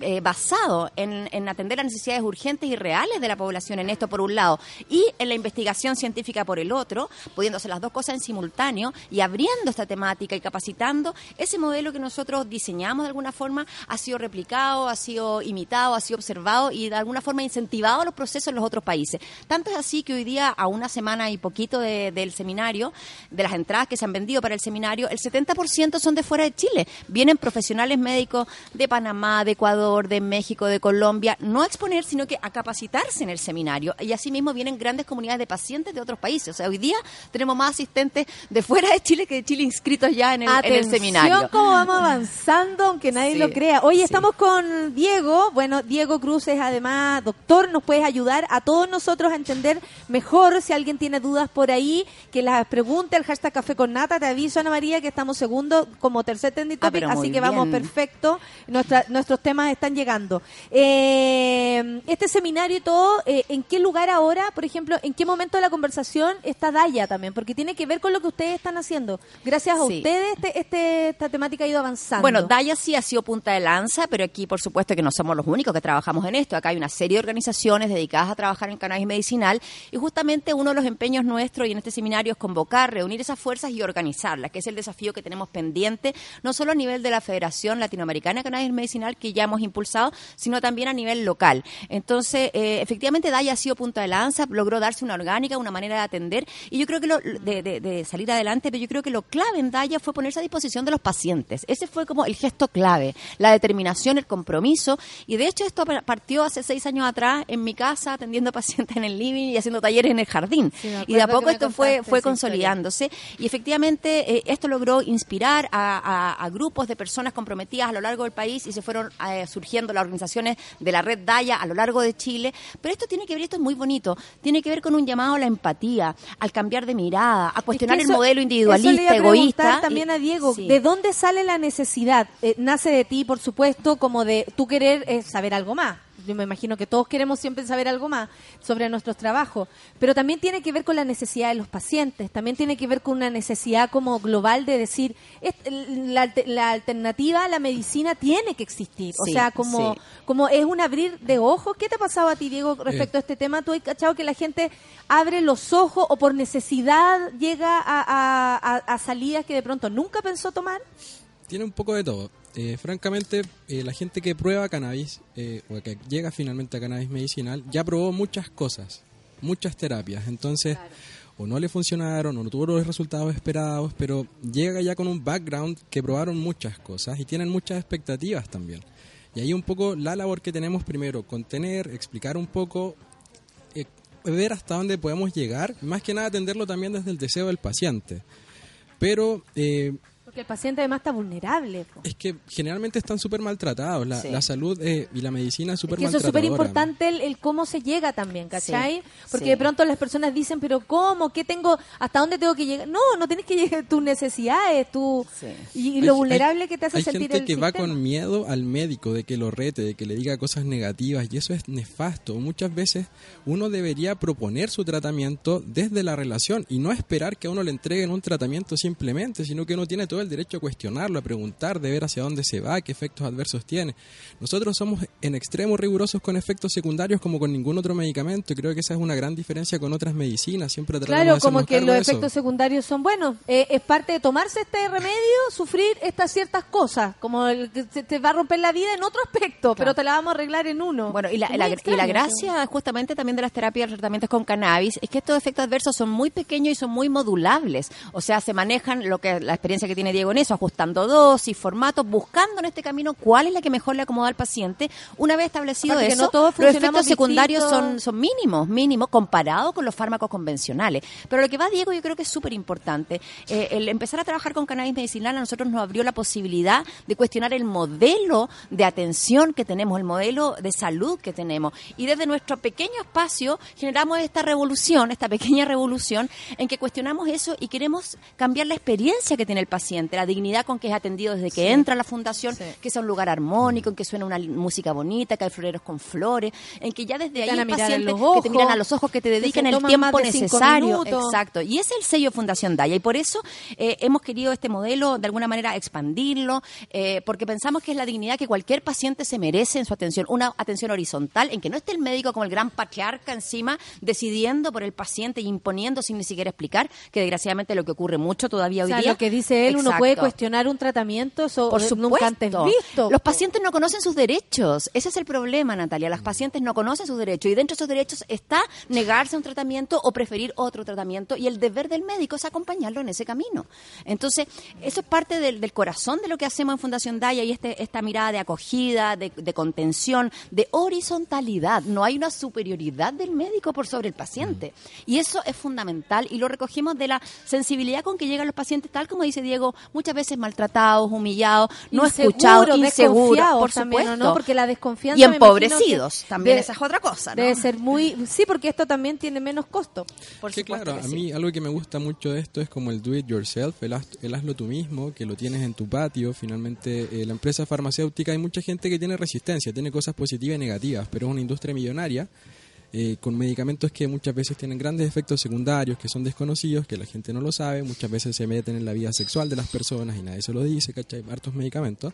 eh, basado en, en atender las necesidades urgentes y reales de la población en esto por un lado y en la investigación científica por el otro, pudiendo hacer las dos cosas en simultáneo y abriendo esta temática y capacitando, ese modelo que nosotros diseñamos de alguna forma ha sido replicado, ha sido imitado, ha sido observado y de alguna forma incentivado los procesos en los otros países. Tanto es así que hoy día, a una semana y poquito de- del seminario, de las entradas que se han vendido para el seminario, el 70% son de fuera de Chile. Vienen profesionales médicos de Panamá, de Ecuador, de México, de Colombia, no a exponer, sino que a capacitarse en el seminario. Y asimismo vienen grandes comunidades de pacientes de otros países. O sea, hoy día tenemos más asistentes de fuera de Chile que de Chile inscritos ya en el, en el Atención seminario. cómo vamos avanzando, aunque nadie Sí, lo crea. Oye, estamos con Diego. Bueno, Diego Cruz es además doctor. Nos puedes ayudar a todos nosotros a entender mejor. Si alguien tiene dudas por ahí, que las pregunte al hashtag Café con Nata. Te aviso, Ana María, que estamos segundo como tercer trending Ah, topic, pero así que vamos perfecto. Nuestra- nuestros temas están llegando. Eh, este seminario y todo, eh, ¿en qué lugar ahora, por ejemplo, en qué momento de la conversación está Daya también? Porque tiene que ver con lo que ustedes están haciendo. Gracias a Sí. ustedes este, este- esta temática ha ido avanzando. Bueno, Daya sí ha sido punta de lanza, pero aquí por supuesto que no somos los únicos que trabajamos en esto. Acá hay una serie de organizaciones dedicadas a trabajar en cannabis medicinal y justamente uno de los empeños nuestros y en este seminario es convocar, reunir esas fuerzas y organizarlas, que es el desafío que tenemos pendiente, no solo a nivel de la Federación Latinoamericana de Cannabis Medicinal que ya hemos impulsado, sino también a nivel local. Entonces, eh, efectivamente Daya ha sido punta de lanza, logró darse una orgánica, una manera de atender y yo creo que lo, de, de- de salir adelante, pero yo creo que lo clave en Daya fue ponerse a disposición de los pacientes. Ese fue como el gesto clave, la determinación, el compromiso. Y de hecho esto pa- partió hace seis años atrás en mi casa, atendiendo pacientes en el living y haciendo talleres en el jardín. Sí, y de a poco esto fue, fue consolidándose. Y efectivamente eh, esto logró inspirar a, a- a grupos de personas comprometidas a lo largo del país y se fueron eh, surgiendo las organizaciones de la red Daya a lo largo de Chile. Pero esto tiene que ver, esto es muy bonito, tiene que ver con un llamado a la empatía, al cambiar de mirada, a cuestionar Es que el eso- modelo eso le individualista, preguntar egoísta. también y- a Diego, sí. ¿de dónde sale la necesidad? Eh, nace de ti, por supuesto, como de tú querer eh, saber algo más. Yo me imagino que todos queremos siempre saber algo más sobre nuestros trabajos, pero también tiene que ver con la necesidad de los pacientes, también tiene que ver con una necesidad como global de decir, es- la, la alternativa a la medicina tiene que existir, o sea, como, sí. como es un abrir de ojos. ¿Qué te ha pasado a ti, Diego, respecto a este tema? ¿Tú has cachado que la gente abre los ojos o por necesidad llega a, a- a- a salidas que de pronto nunca pensó tomar? Tiene un poco de todo. Eh, francamente, eh, la gente que prueba cannabis, eh, o que llega finalmente a cannabis medicinal, ya probó muchas cosas, muchas terapias. Entonces, o no le funcionaron, o no tuvo los resultados esperados, pero llega ya con un background que probaron muchas cosas y tienen muchas expectativas también. Y ahí un poco la labor que tenemos primero, contener, explicar un poco, ver hasta dónde podemos llegar, más que nada atenderlo también desde el deseo del paciente. Pero Porque el paciente además está vulnerable. po. Es que generalmente están súper maltratados. La, Sí. la salud eh, y la medicina es súper Es que eso es súper importante el, el cómo se llega también, ¿cachai? Sí, Porque sí. de pronto las personas dicen, pero ¿cómo? ¿Qué tengo? ¿Hasta dónde tengo que llegar? No, no tienes que llegar tus necesidades, tu, y, y Hay- lo hay- vulnerable que te hace hay sentir gente el que va sistema. con miedo al médico de que lo rete, de que le diga cosas negativas y eso es nefasto. Muchas veces uno debería proponer su tratamiento desde la relación y no esperar que a uno le entreguen un tratamiento simplemente, sino que uno tiene todo el derecho a cuestionarlo, a preguntar, de ver hacia dónde se va, qué efectos adversos tiene. Nosotros somos en extremo rigurosos con efectos secundarios como con ningún otro medicamento y creo que esa es una gran diferencia con otras medicinas. Siempre tratamos Claro, de como que los efectos secundarios son buenos. Eh, es parte de tomarse este remedio, sufrir estas ciertas cosas, como el que se te va a romper la vida en otro aspecto, pero te la vamos a arreglar en uno. Bueno, y la, la- y la gracia justamente también de las terapias, los tratamientos con cannabis, es que estos efectos adversos son muy pequeños y son muy modulables. O sea, se manejan lo que la experiencia que tiene Diego en eso, ajustando dosis, formatos, buscando en este camino cuál es la que mejor le acomoda al paciente. Una vez establecido Aparte que eso, no todos los efectos secundarios son mínimos, mínimos, comparado con los fármacos convencionales. Pero lo que va Diego yo creo que es súper importante. Eh, el empezar a trabajar con cannabis medicinal a nosotros nos abrió la posibilidad de cuestionar el modelo de atención que tenemos, el modelo de salud que tenemos. Y desde nuestro pequeño espacio generamos esta revolución, esta pequeña revolución, en que cuestionamos eso y queremos cambiar la experiencia que tiene el paciente, la dignidad con que es atendido desde que Sí. entra a la fundación, que sea un lugar armónico, en que suena una música bonita, que hay floreros con flores, en que ya desde ahí el paciente ojos, que te miran a los ojos, que te que dediquen el tiempo de necesario. Exacto. Y es el sello Fundación Daya. Y por eso eh, hemos querido este modelo de alguna manera expandirlo, eh, porque pensamos que es la dignidad que cualquier paciente se merece en su atención. Una atención horizontal, en que no esté el médico como el gran patriarca encima, decidiendo por el paciente y imponiendo sin ni siquiera explicar, que desgraciadamente es lo que ocurre mucho todavía O hoy sea, día. lo que dice él, uno Exacto. Puede cuestionar un tratamiento, eso Por eh, supuesto. nunca antes visto. Los pacientes no conocen sus derechos. Ese es el problema, Natalia. Las pacientes no conocen sus derechos. Y dentro de esos derechos está negarse a un tratamiento o preferir otro tratamiento. Y el deber del médico es acompañarlo en ese camino. Entonces, eso es parte del, del corazón de lo que hacemos en Fundación Daya y este, esta mirada de acogida, de, de contención, de horizontalidad. No hay una superioridad del médico por sobre el paciente. Y eso es fundamental y lo recogimos de la sensibilidad con que llegan los pacientes, tal como dice Diego, muchas veces maltratados, humillados, no escuchados, inseguros, por también, ¿o supuesto. no? Porque la desconfianza Y empobrecidos, también esa es otra cosa, ¿no? Debe ser muy... Sí, porque esto también tiene menos costo. Por supuesto claro, que a sí. mí algo que me gusta mucho de esto es como el do it yourself, el, haz- el hazlo tú mismo, que lo tienes en tu patio. Finalmente, eh, la empresa farmacéutica, hay mucha gente que tiene resistencia, tiene cosas positivas y negativas, pero es una industria millonaria. Eh, con medicamentos que muchas veces tienen grandes efectos secundarios, que son desconocidos, que la gente no lo sabe, muchas veces se meten en la vida sexual de las personas y nadie se lo dice, ¿cachai? Hartos medicamentos.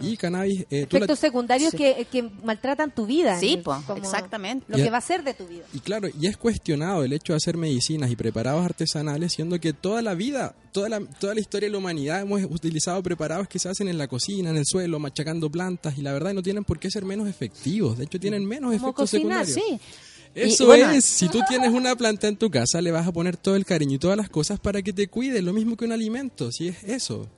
Y cannabis... eh, la- Efectos secundarios Sí. que, que maltratan tu vida. Sí, po, exactamente. Lo Y que va a ser de tu vida. Y claro, y es cuestionado el hecho de hacer medicinas y preparados artesanales, siendo que toda la vida, toda la, toda la historia de la humanidad hemos utilizado preparados que se hacen en la cocina, en el suelo, machacando plantas, y la verdad no tienen por qué ser menos efectivos. De hecho, tienen menos Como efectos cocinar, secundarios. sí. Eso Y- y bueno, es, si tú tienes una planta en tu casa, le vas a poner todo el cariño y todas las cosas para que te cuide, lo mismo que un alimento, si es eso.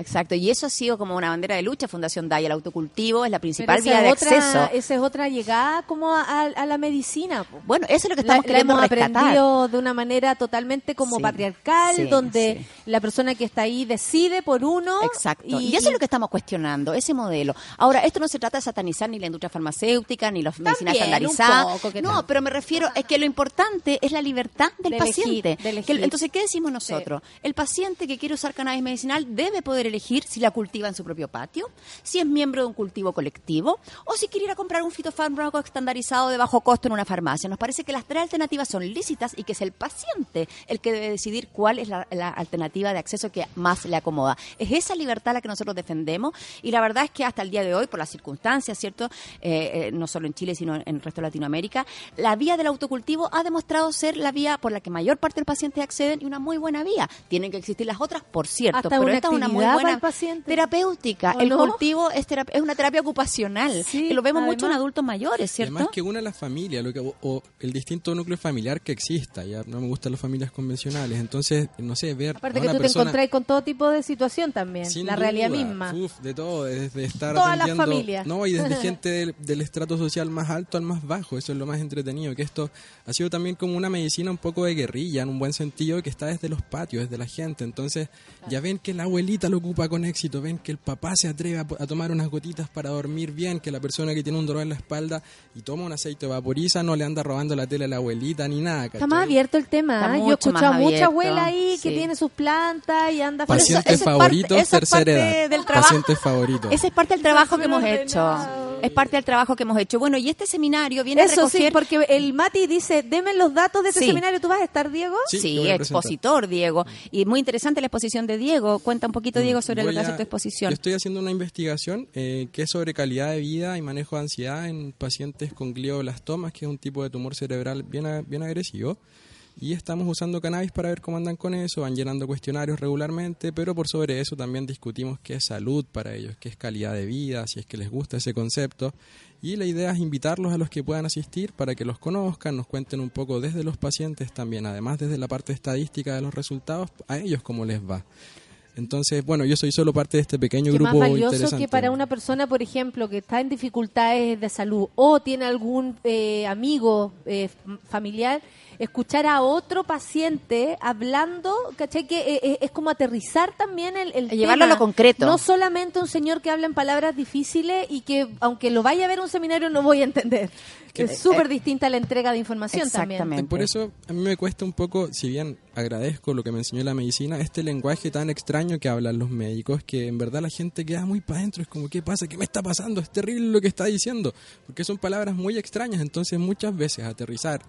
Exacto, y eso ha sido como una bandera de lucha Fundación Daya, el autocultivo es la principal vía de otra- acceso. Esa es otra llegada como a, a- a la medicina. po. Bueno, eso es lo que La, estamos la queriendo hemos rescatar. aprendido de una manera totalmente como Sí, patriarcal, sí, donde la persona que está ahí decide por uno. Exacto. Y, eso es lo que estamos cuestionando, ese modelo. Ahora, esto no se trata de satanizar ni la industria farmacéutica, ni la medicina También, estandarizada. un poco, ¿qué no, tal? pero me refiero, es que lo importante es la libertad del De elegir, paciente. de elegir. Que- entonces, ¿qué decimos nosotros? El paciente que quiere usar cannabis medicinal debe poder elegir si la cultiva en su propio patio, si es miembro de un cultivo colectivo, o si quiere ir a comprar un fitofármaco estandarizado de bajo costo en una farmacia. Nos parece que las tres alternativas son lícitas y que es el paciente el que debe decidir cuál es la, la alternativa de acceso que más le acomoda. Es esa libertad la que nosotros defendemos y la verdad es que hasta el día de hoy, por las circunstancias, ¿cierto? Eh, eh, no solo en Chile, sino en el resto de Latinoamérica, la vía del autocultivo ha demostrado ser la vía por la que mayor parte de los pacientes acceden y una muy buena vía. Tienen que existir las otras, por cierto, Hasta pero una esta es una muy para buena el paciente. terapéutica. ¿O El no? cultivo es, terap- es una terapia ocupacional. Sí, y lo vemos mucho en además. adultos mayores, ¿cierto? Además que una la familia, lo que, o, o el distinto núcleo familiar que exista. Ya no me gustan las familias convencionales. Entonces, no sé, ver Aparte a que una tú te persona... encontrás con todo tipo de situación también, Sin la realidad duda. misma. Uf, de todo, desde estar Todas las atendiendo... familias. No, y desde gente del, del estrato social más alto al más bajo, eso es lo más entretenido, que esto ha sido también como una medicina un poco de guerrilla, en un buen sentido, que está desde los patios, desde la gente. Entonces, ya ven que la abuelita lo ocupa con éxito, ven que el papá se atreve a, a tomar unas gotitas para dormir bien, que la persona que tiene un dolor en la espalda y toma un aceite de vaporiza no le anda robando la tela a la abuelita ni nada. Está más abierto el tema. ¿ah? Yo he escuchado a mucha abuela ahí que tiene sus plantas y anda Pacientes eso es parte- favoritos, es tercera parte edad. del trabajo. Pacientes favoritos. Ese es parte del trabajo que hemos hecho. Es parte del trabajo que hemos hecho. Bueno, y este seminario viene a Eso sí, recoger... porque el Mati dice, deme los datos de este Sí. seminario. ¿Tú vas a estar, Diego? Sí, Sí, a expositor, Diego. Y muy interesante la exposición de Diego. Cuenta un poquito, Diego, sobre lo que hace tu exposición. Yo estoy haciendo una investigación eh, que es sobre calidad de vida y manejo de ansiedad en pacientes con glioblastomas, que es un tipo de tumor cerebral bien, bien agresivo. Y estamos usando cannabis para ver cómo andan con eso, van llenando cuestionarios regularmente, pero por sobre eso también discutimos qué es salud para ellos, qué es calidad de vida, si es que les gusta ese concepto. Y la idea es invitarlos a los que puedan asistir para que los conozcan, nos cuenten un poco desde los pacientes también, además desde la parte estadística de los resultados, a ellos cómo les va. Entonces, bueno, yo soy solo parte de este pequeño que más grupo valioso interesante. que para una persona, por ejemplo, que está en dificultades de salud o tiene algún eh, amigo eh, familiar, escuchar a otro paciente hablando, ¿cachai? Que eh, eh, es como aterrizar también el, el Llevarlo a lo concreto. No solamente un señor que habla en palabras difíciles y que, aunque lo vaya a ver a un seminario, no voy a entender. Que- es súper distinta la entrega de información también. Por eso a mí me cuesta un poco, si bien agradezco lo que me enseñó la medicina, este lenguaje tan extraño que hablan los médicos, que en verdad la gente queda muy para adentro, es como, ¿qué pasa? ¿Qué me está pasando? Es terrible lo que está diciendo, porque son palabras muy extrañas, entonces muchas veces aterrizar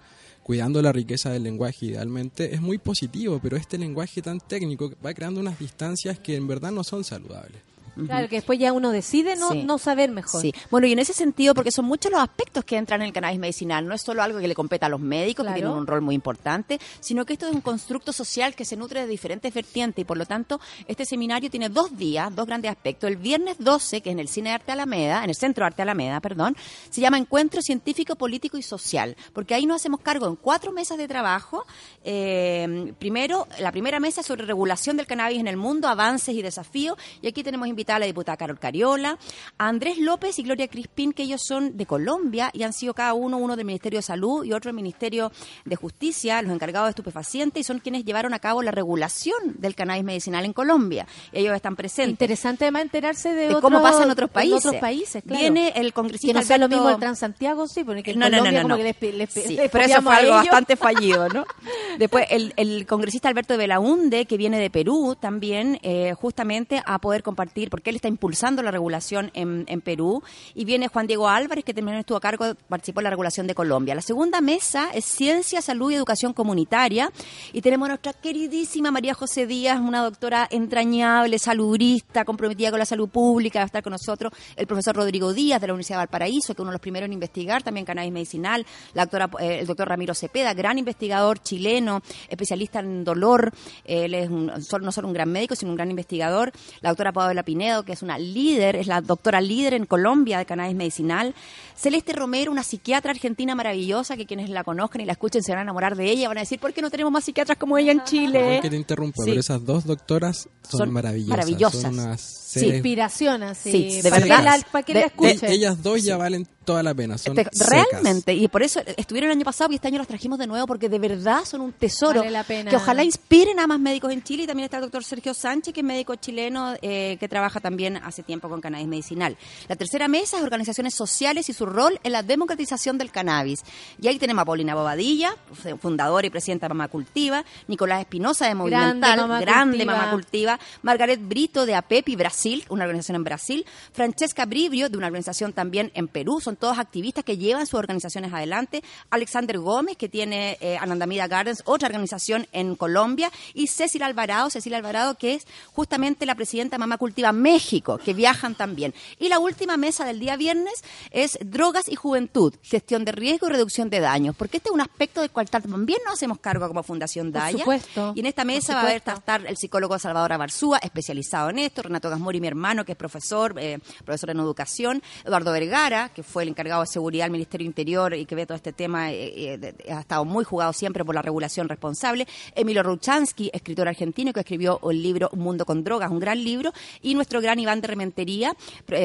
cuidando la riqueza del lenguaje idealmente es muy positivo, pero este lenguaje tan técnico va creando unas distancias que en verdad no son saludables. Claro, que después ya uno decide no, Sí. no saber mejor. Sí. Bueno, y en ese sentido, porque son muchos los aspectos que entran en el cannabis medicinal, no es solo algo que le compete a los médicos, Claro. que tienen un rol muy importante, sino que esto es un constructo social que se nutre de diferentes vertientes y por lo tanto este seminario tiene dos días, dos grandes aspectos. El viernes 12, que es en el Cine de Arte Alameda, en el Centro de Arte Alameda, perdón, se llama Encuentro Científico, Político y Social, porque ahí nos hacemos cargo en cuatro mesas de trabajo. Eh, primero, la primera mesa sobre regulación del cannabis en el mundo, avances y desafíos, y aquí tenemos invitada la diputada Carol Cariola, a Andrés López y Gloria Crispín, que ellos son de Colombia y han sido cada uno, uno del Ministerio de Salud y otro del Ministerio de Justicia, los encargados de estupefacientes, y son quienes llevaron a cabo la regulación del cannabis medicinal en Colombia. Ellos están presentes. Interesante además enterarse de, De otro- cómo pasa en otros países. otros países, claro. Viene el congresista Que no sea lo mismo el Transantiago, sí, porque en no, no, no, como no. que les, pi- les, pi- Sí, les pero eso fue algo bastante fallido, ¿no? Después, el, el congresista Alberto de Belaunde, que viene de Perú también, eh, justamente a poder compartir, porque él está impulsando la regulación en, Perú, y viene Juan Diego Álvarez, que también estuvo a cargo, participó en la regulación de Colombia. La segunda mesa es Ciencia, Salud y Educación Comunitaria, y tenemos a nuestra queridísima María José Díaz, una doctora entrañable, saludista, comprometida con la salud pública, va a estar con nosotros el profesor Rodrigo Díaz de la Universidad de Valparaíso, que uno de los primeros en investigar. También cannabis medicinal, la doctora, eh, el doctor Ramiro Cepeda, gran investigador chileno, especialista en dolor, él es un- no solo un gran médico, sino un gran investigador, la doctora Paola Pinedo, que es una líder, es la doctora líder en Colombia de cannabis medicinal, Celeste Romero, una psiquiatra argentina maravillosa, que quienes la conozcan y la escuchen se van a enamorar de ella, van a decir, ¿por qué no tenemos más psiquiatras como ella en Chile? Que te interrumpa, Sí. pero esas dos doctoras son, Son maravillosas. maravillosas. Son unas Sí, inspiración así. Sí, de para verdad. Que la, para que la De- escuchen. E- ellas dos ya valen toda la pena. Son Te- secas. realmente, y por eso estuvieron el año pasado y este año los trajimos de nuevo porque de verdad son un tesoro Vale la pena. que ojalá inspiren a más médicos en Chile y también está el doctor Sergio Sánchez, que es médico chileno eh, que trabaja también hace tiempo con cannabis medicinal. La tercera mesa es organizaciones sociales y su rol en la democratización del cannabis. Y ahí tenemos a Paulina Bobadilla, fundadora y presidenta de Mamá Cultiva, Nicolás Espinosa de Movimental, Mamá grande Cultiva. Mamá Cultiva, Margaret Brito de APEPI Brasil, una organización en Brasil, Francesca Brivio de una organización también en Perú, son todos activistas que llevan sus organizaciones adelante. Alexander Gómez, que tiene eh, Anandamida Gardens, otra organización en Colombia, y Cecilia Alvarado, Cecilia Alvarado, que es justamente la presidenta de Mamá Cultiva México, que viajan también. Y la última mesa del día viernes es drogas y juventud, gestión de riesgo y reducción de daños, porque este es un aspecto del cual también nos hacemos cargo como Fundación Por Daya. supuesto, Y en esta por mesa va a haber estar el psicólogo Salvador Abarzúa, especializado en esto, Renato Gasmori, mi hermano, que es profesor, eh, profesor en educación, Eduardo Vergara, que fue el encargado de seguridad del Ministerio Interior y que ve todo este tema, eh, eh, de- de- ha estado muy jugado siempre por la regulación responsable, Emilio Ruchansky, escritor argentino, que escribió el libro Un mundo con drogas, un gran libro, y nuestro gran Iván de Rementería,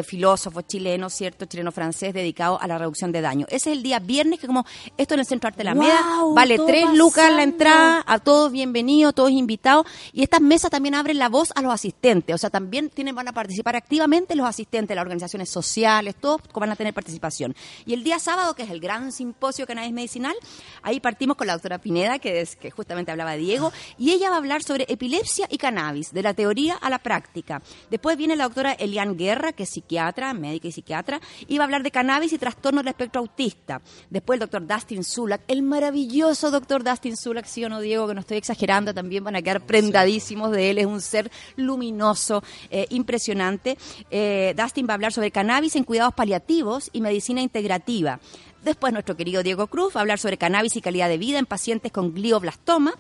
filósofo chileno, cierto, chileno-francés, dedicado a la reducción de daño. Ese es el día viernes, que como esto en el Centro Arte Alameda, ¡Guau! vale Todo tres lucas la entrada, a todos bienvenidos, todos invitados. Y estas mesas también abren la voz a los asistentes. O sea, también tienen, van a participar activamente los asistentes, las organizaciones sociales, todos van a tener participación. Y el día sábado, que es el gran simposio cannabis medicinal, ahí partimos con la doctora Pineda, que es que justamente hablaba Diego, y ella va a hablar sobre epilepsia y cannabis, de la teoría a la práctica. Después viene la doctora Elian Guerra, que es psiquiatra, médica y psiquiatra, y va a hablar de cannabis y trastornos del espectro autista. Después el doctor Dustin Sulak, el maravilloso doctor Dustin Sulak, sí o no, Diego, que no estoy exagerando, también van a quedar prendadísimos de él, es un ser luminoso, eh, impresionante. Eh, Dustin va a hablar sobre cannabis en cuidados paliativos y medicina integrativa. Después nuestro querido Diego Cruz va a hablar sobre cannabis y calidad de vida en pacientes con glioblastoma.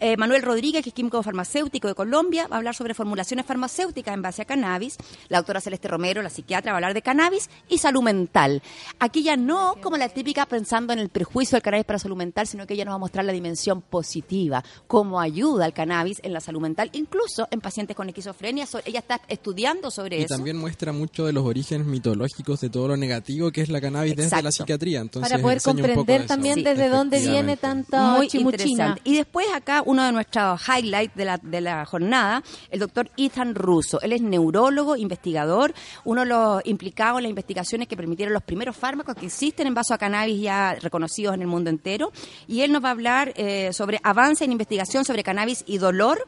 Eh, Manuel Rodríguez, que es químico farmacéutico de Colombia, va a hablar sobre formulaciones farmacéuticas en base a cannabis. La doctora Celeste Romero, la psiquiatra, va a hablar de cannabis y salud mental. Aquí ya no como la típica pensando en el perjuicio del cannabis para salud mental, sino que ella nos va a mostrar la dimensión positiva, cómo ayuda el cannabis en la salud mental, incluso en pacientes con esquizofrenia. So- ella está estudiando sobre Y eso. también muestra mucho de los orígenes mitológicos de todo lo negativo que es la cannabis desde la psiquiatría. Entonces, Para poder comprender también desde dónde viene tanta Muy chimuchina. interesante. Y después acá uno de nuestros highlights de la, jornada, el doctor Ethan Russo. Él es neurólogo, investigador, uno de los implicados en las investigaciones que permitieron los primeros fármacos que existen en vaso a cannabis ya reconocidos en el mundo entero. Y él nos va a hablar eh, sobre avance en investigación sobre cannabis y dolor.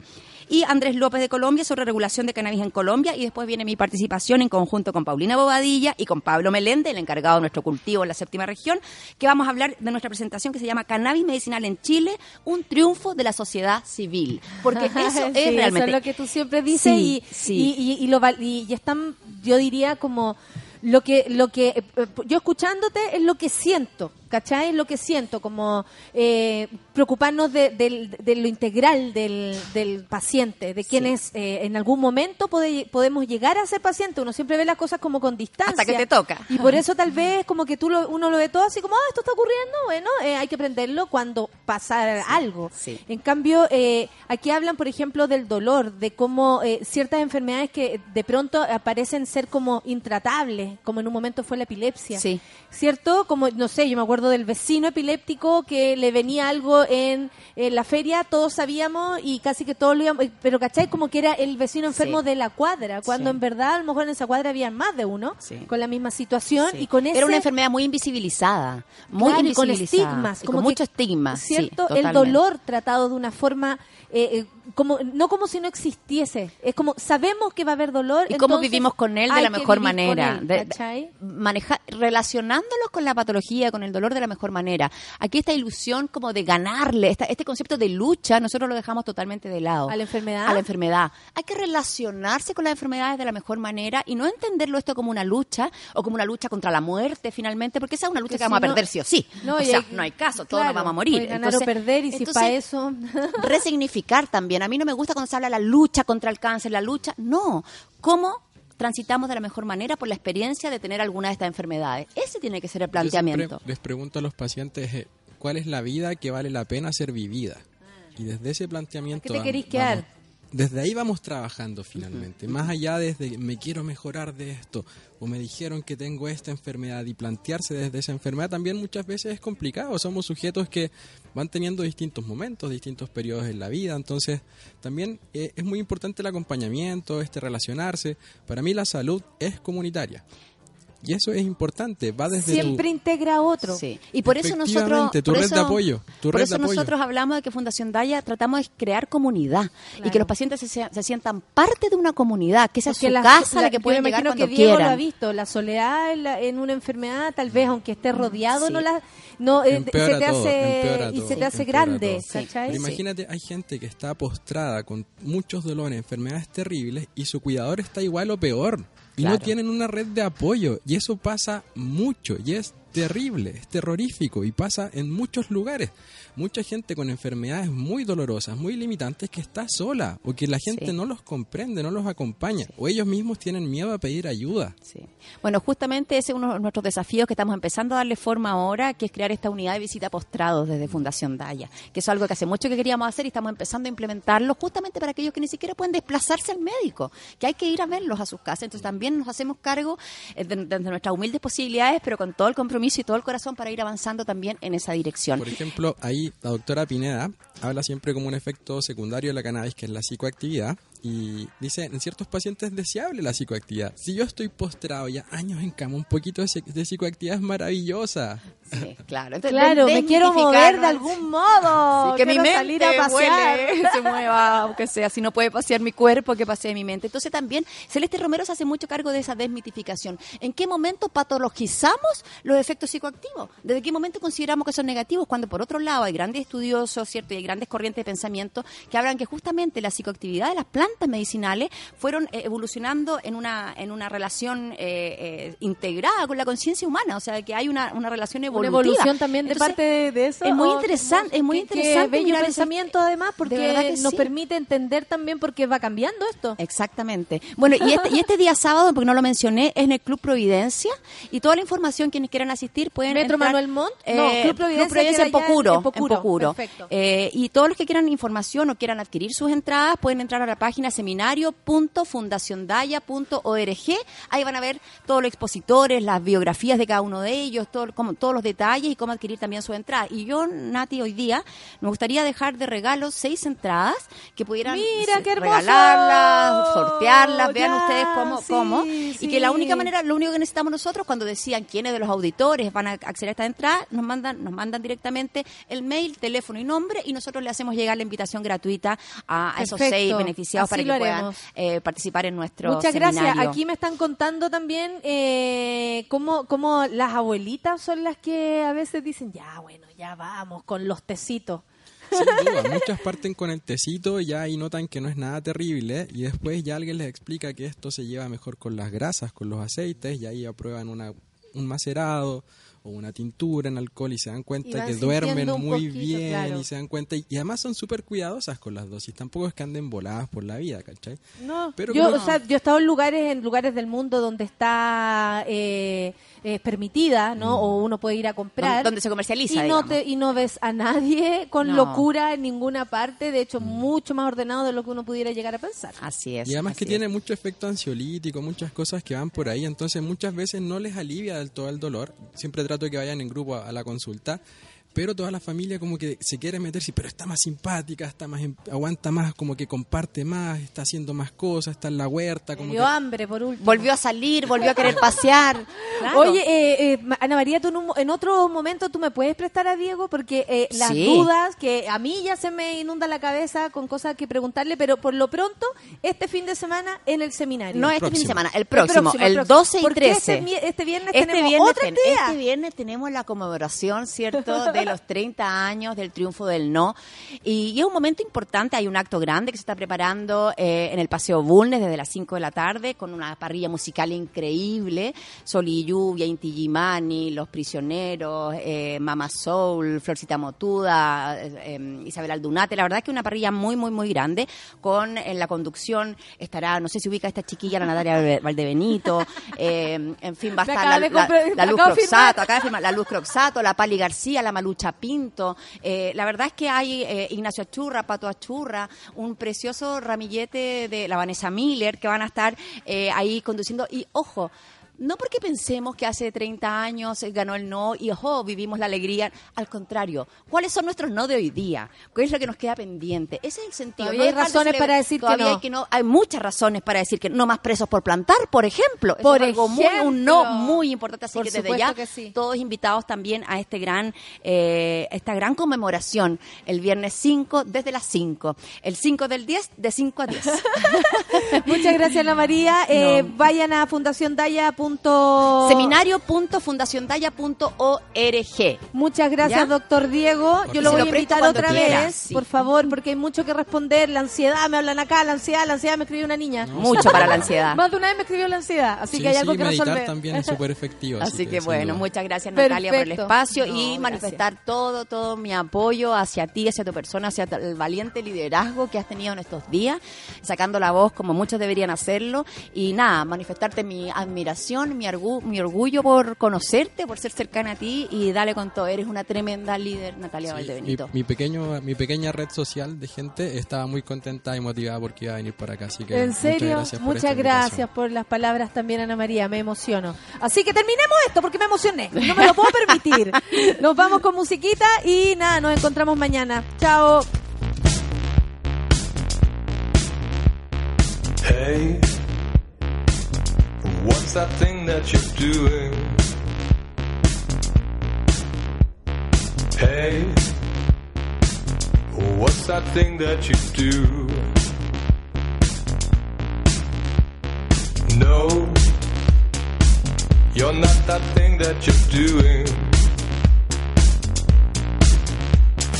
Y Andrés López de Colombia sobre regulación de cannabis en Colombia. Y después viene mi participación en conjunto con Paulina Bobadilla y con Pablo Melende, el encargado de nuestro cultivo en la séptima región, que vamos a hablar de nuestra presentación que se llama Cannabis Medicinal en Chile, un triunfo de la sociedad civil. Porque eso Sí, es realmente... Eso es lo que tú siempre dices Sí, y, sí. y, y- y lo, y, y están, yo diría como lo que, lo que, eh, yo escuchándote es lo que siento, ¿cachai? Lo que siento, como eh, preocuparnos de, del- de lo integral del, del paciente, de quienes eh, en algún momento pode- podemos llegar a ser paciente. Uno siempre ve las cosas como con distancia. Hasta que te toca. Y por eso tal vez como que tú lo- uno lo ve todo así como, ah, esto está ocurriendo, bueno, eh, hay que aprenderlo cuando pasa algo. Sí. En cambio, eh, aquí hablan, por ejemplo, del dolor, de cómo eh, ciertas enfermedades que de pronto aparecen ser como intratables, como en un momento fue la epilepsia. Sí. ¿Cierto? Como, no sé, yo me acuerdo del vecino epiléptico que le venía algo en, en la feria, todos sabíamos y casi que todos lo íbamos, eh, pero ¿cachai? Como que era el vecino enfermo Sí. de la cuadra, cuando Sí. en verdad a lo mejor en esa cuadra había más de uno con la misma situación y con ese... Era una enfermedad muy invisibilizada, muy Claro, y con estigmas, y con que- mucho estigma. ¿Cierto? el dolor tratado de una forma, eh, eh, como no como si no existiese. Es como, sabemos que va a haber dolor. y cómo entonces vivimos con él de la mejor manera. él, De- manejar, relacionándolos con la patología, con el dolor de la mejor manera. Aquí esta ilusión como de ganarle, esta- este concepto de lucha, nosotros lo dejamos totalmente de lado. ¿A la enfermedad? A la enfermedad. Hay que relacionarse con las enfermedades de la mejor manera y no entenderlo esto como una lucha o como una lucha contra la muerte finalmente, porque esa es una lucha Que que, vamos a perder sí o sí. No, o sea, hay- no hay caso, todos nos vamos a morir. ganar o perder, y si entonces, pa' eso- resignificar también. A mí no me gusta cuando se habla de la lucha contra el cáncer, la lucha. No. ¿Cómo transitamos de la mejor manera por la experiencia de tener alguna de estas enfermedades? Ese tiene que ser el planteamiento. les pregunto a los pacientes eh, cuál es la vida que vale la pena ser vivida. Y desde ese planteamiento... ¿Qué te querís quedar? Desde ahí vamos trabajando finalmente. Más allá desde me quiero mejorar de esto o me dijeron que tengo esta enfermedad y plantearse desde esa enfermedad también muchas veces es complicado. Somos sujetos que van teniendo distintos momentos, distintos periodos en la vida. Entonces también eh, es muy importante el acompañamiento, este relacionarse. Para mí la salud es comunitaria. Y eso es importante, va desde Siempre integra a otro. Sí. Y por eso nosotros. Tu por red de eso- apoyo, tu por red eso de apoyo. nosotros hablamos de que Fundación Daya tratamos de crear comunidad y que los pacientes se, se sientan parte de una comunidad, que esa es su la- casa, la- la que pueden llegar imagino cuando que Diego lo quieran. ha visto, la soledad en, la- en una enfermedad, tal vez aunque esté rodeado, no la no eh, se te todo, hace y se te hace grande. Pero imagínate, hay gente que está postrada con muchos dolores, enfermedades terribles y su cuidador está igual o peor. Y no tienen una red de apoyo. Y eso pasa mucho. Y es terrible, es terrorífico. Y pasa en muchos lugares. Mucha gente con enfermedades muy dolorosas, muy limitantes, que está sola. O que la gente Sí. no los comprende, no los acompaña. O ellos mismos tienen miedo a pedir ayuda. Bueno, justamente ese es uno de nuestros desafíos que estamos empezando a darle forma ahora, que es crear esta unidad de visita postrados desde Fundación Daya, que es algo que hace mucho que queríamos hacer y estamos empezando a implementarlo justamente para aquellos que ni siquiera pueden desplazarse al médico, que hay que ir a verlos a sus casas. Entonces también nos hacemos cargo eh, de, de nuestras humildes posibilidades, pero con todo el compromiso y todo el corazón para ir avanzando también en esa dirección. Por ejemplo, ahí la doctora Pineda habla siempre como un efecto secundario de la cannabis, que es la psicoactividad, y dice, en ciertos pacientes es deseable la psicoactividad. Si yo estoy postrado ya años en cama, un poquito de, psic- de psicoactividad es maravillosa. Sí, claro. Entonces, Claro, me quiero mover de algún modo, Sí, que mi quiero mente salir a pasear. se mueva, aunque sea, si no puede pasear mi cuerpo, que pasee mi mente. Entonces también Celeste Romero se hace mucho cargo de esa desmitificación. ¿En qué momento patologizamos los efectos psicoactivos? ¿Desde qué momento consideramos que son negativos? Cuando por otro lado hay grandes estudiosos, ¿cierto? Y hay grandes corrientes de pensamiento que hablan que justamente la psicoactividad de las plantas medicinales fueron eh, evolucionando en una, en una relación eh, eh, integrada con la conciencia humana, o sea, que hay una, una relación Una evolutiva. evolución también de Entonces, parte de, eso. Es muy interesante, es muy interesante bello pensamiento además De verdad porque que nos sí. permite entender también por qué va cambiando esto. Exactamente. Bueno, y este, y este día sábado, porque no lo mencioné, es en el Club Providencia y toda la información quienes quieran asistir pueden ¿Metro entrar- Manuel Montt? Eh, No, Club Providencia en- Pocuro. en Pocuro. en Pocuro. Perfecto. Eh, y todos los que quieran información o quieran adquirir sus entradas pueden entrar a la página seminario.fundaciondaya.org. Ahí van a ver todos los expositores, las biografías de cada uno de ellos, todo, como, todos los detalles y cómo adquirir también su entrada. Y yo, Nati, hoy día me gustaría dejar de regalo seis entradas que pudieran Mira, qué regalarlas, sortearlas, vean Ya, ustedes cómo, sí, cómo. sí. Y que la única manera, lo único que necesitamos nosotros cuando decían quiénes de los auditores van a acceder a esta entrada, nos mandan, nos mandan directamente el mail, teléfono y nombre y nosotros le hacemos llegar la invitación gratuita a, a esos seis beneficiados Así para que puedan eh, participar en nuestro Muchas seminario. gracias. Aquí me están contando también eh, cómo, cómo las abuelitas son las que a veces dicen, ya, bueno, ya vamos con los tecitos. Duda, muchas parten con el tecito ya y notan que no es nada terrible y después ya alguien les explica que esto se lleva mejor con las grasas, con los aceites y ahí aprueban una, un macerado o una tintura en alcohol y se dan cuenta que duermen muy poquito, bien claro. y se dan cuenta y, y además son súper cuidadosas con las dosis, tampoco es que anden voladas por la vida, ¿cachai? No, Pero yo, creo o sea, yo he estado en lugares, en lugares del mundo donde está eh, eh, permitida, ¿no? O uno puede ir a comprar. Donde- se comercializa, Y no, te, y no ves a nadie con No. locura en ninguna parte. De hecho, mucho más ordenado de lo que uno pudiera llegar a pensar. Así es. Y además que tiene mucho efecto ansiolítico, muchas cosas que van por ahí, entonces muchas veces no les alivia del todo el dolor. Siempre que vayan en grupo a la consulta, pero toda la familia como que se quiere meterse, pero está más simpática, está más em- aguanta más, como que comparte más, está haciendo más cosas, está en la huerta, como Dio que hambre, por último. Volvió a salir, volvió a querer pasear. Claro. Oye, eh, eh, Ana María, tú en, un en otro momento tú me puedes prestar a Diego porque eh, las Sí. dudas que a mí ya se me inunda la cabeza con cosas que preguntarle, pero por lo pronto este fin de semana en el seminario. No este fin de semana, el próximo, el, próximo. 12 y Porque 13. Este, este viernes Este tenemos viernes, otra ten- actividad. este viernes tenemos la conmemoración, ¿cierto?, de los 30 años del triunfo del no. Y, y es un momento importante, hay un acto grande que se está preparando eh, en el Paseo Bulnes desde las 5 de la tarde con una parrilla musical increíble, Sol y Lluvia, Inti Gimani, Los Prisioneros, eh, Mama Soul, Florcita Motuda, eh, eh, Isabel Aldunate. La verdad es que una parrilla muy, muy, muy grande con en la conducción estará, no sé si ubica esta chiquilla, la Natalia Valde- Valdebenito, en fin, va a estar la, de la- la Luz de. Croxato, de firmar, la Luz Croxato, la Pali García, la Malucha Pinto. Eh, la verdad es que hay eh, Ignacio Achurra, Pato Achurra, un precioso ramillete de la Vanessa Miller que van a estar eh, ahí conduciendo. Y ojo, No porque pensemos que hace 30 años eh, ganó el no y ojo, vivimos la alegría. Al contrario, ¿cuáles son nuestros no de hoy día? ¿Cuál es lo que nos queda pendiente? Ese es el sentido. Todavía No hay razones para decir que no. Hay, que no. hay muchas razones para decir que no más presos por plantar, por ejemplo. Eso Por es algo muy, un no muy importante. Así Por que desde ya, que sí. todos invitados también a este gran, eh, esta gran conmemoración el viernes 5 desde las 5. El 5 del 10 de 5 a 10. Muchas gracias, Ana María. Eh, Vayan a fundaciondaya. Seminario.fundaciondaya.org. Muchas gracias, ¿Ya? doctor Diego. Yo lo voy a invitar otra quiera, vez, sí. por favor, porque hay mucho que responder. La ansiedad, me hablan acá, la ansiedad, la ansiedad me escribió una niña. Mucho para la ansiedad. Más de una vez me escribió la ansiedad, así Sí, que hay sí, algo que resolver. también es súper efectivo. Así que sin bueno, duda. muchas gracias Natalia por el Perfecto. espacio No, y gracias. manifestar todo, todo mi apoyo hacia ti, hacia tu persona, hacia el valiente liderazgo que has tenido en estos días, sacando la voz como muchos deberían hacerlo y nada, manifestarte mi admiración, mi, argu- mi orgullo por conocerte, por ser cercana a ti y dale con todo, eres una tremenda líder Natalia Mi, Valdebenito. mi pequeño, mi pequeña red social de gente estaba muy contenta y motivada porque iba a venir para acá. Así que En serio, muchas gracias por muchas gracias por las palabras también, Ana María, me emociono. Así que terminemos esto porque me emocioné, no me lo puedo permitir. Nos vamos con musiquita y nada, nos encontramos mañana. Chao. Hey, what's that thing that you're doing? Hey, what's that thing that you do? No, you're not that thing that you're doing.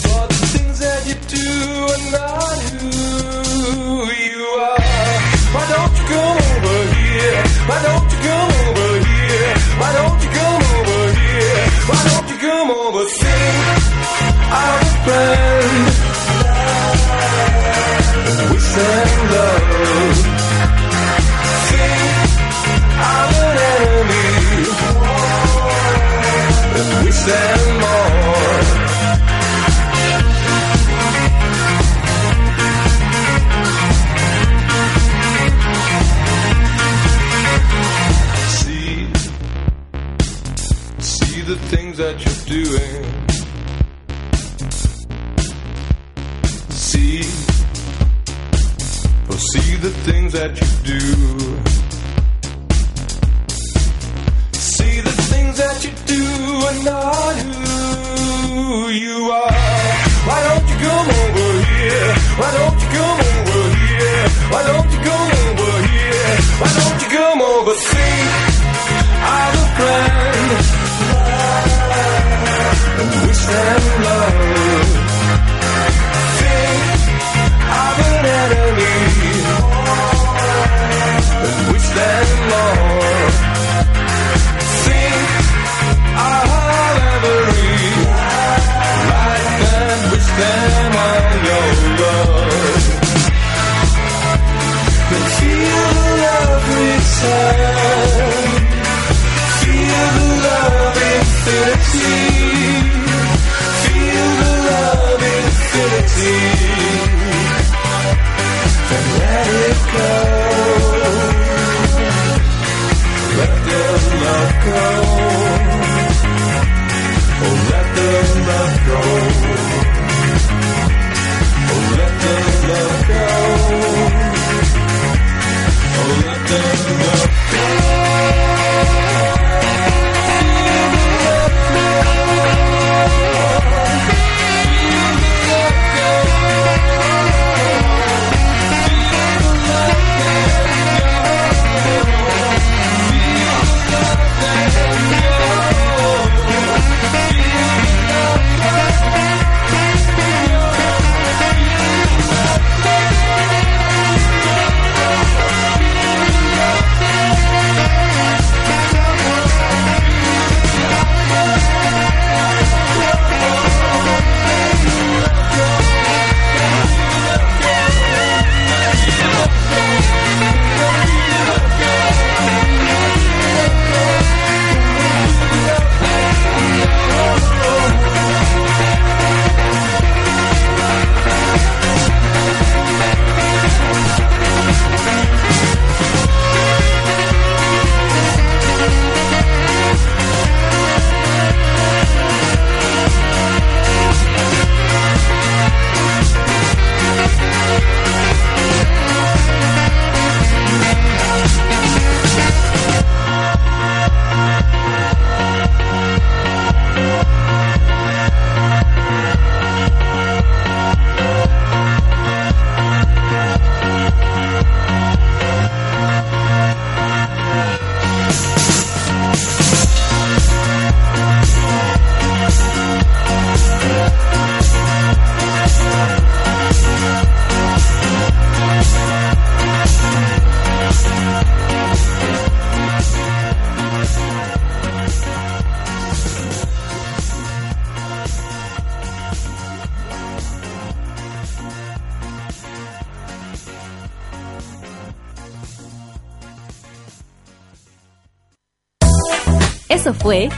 For the things that you do are not who you are. Why don't you here? Why don't you come over here? Why don't you come over here? Why don't you come over? Sing our friend. We send love. Sing an enemy. And we send that you're doing. See, oh, see the things that you do. See the things that you do are not who you are. Why don't you come over here? Why don't you come over here? Why don't you come over here? Why don't you come over? See,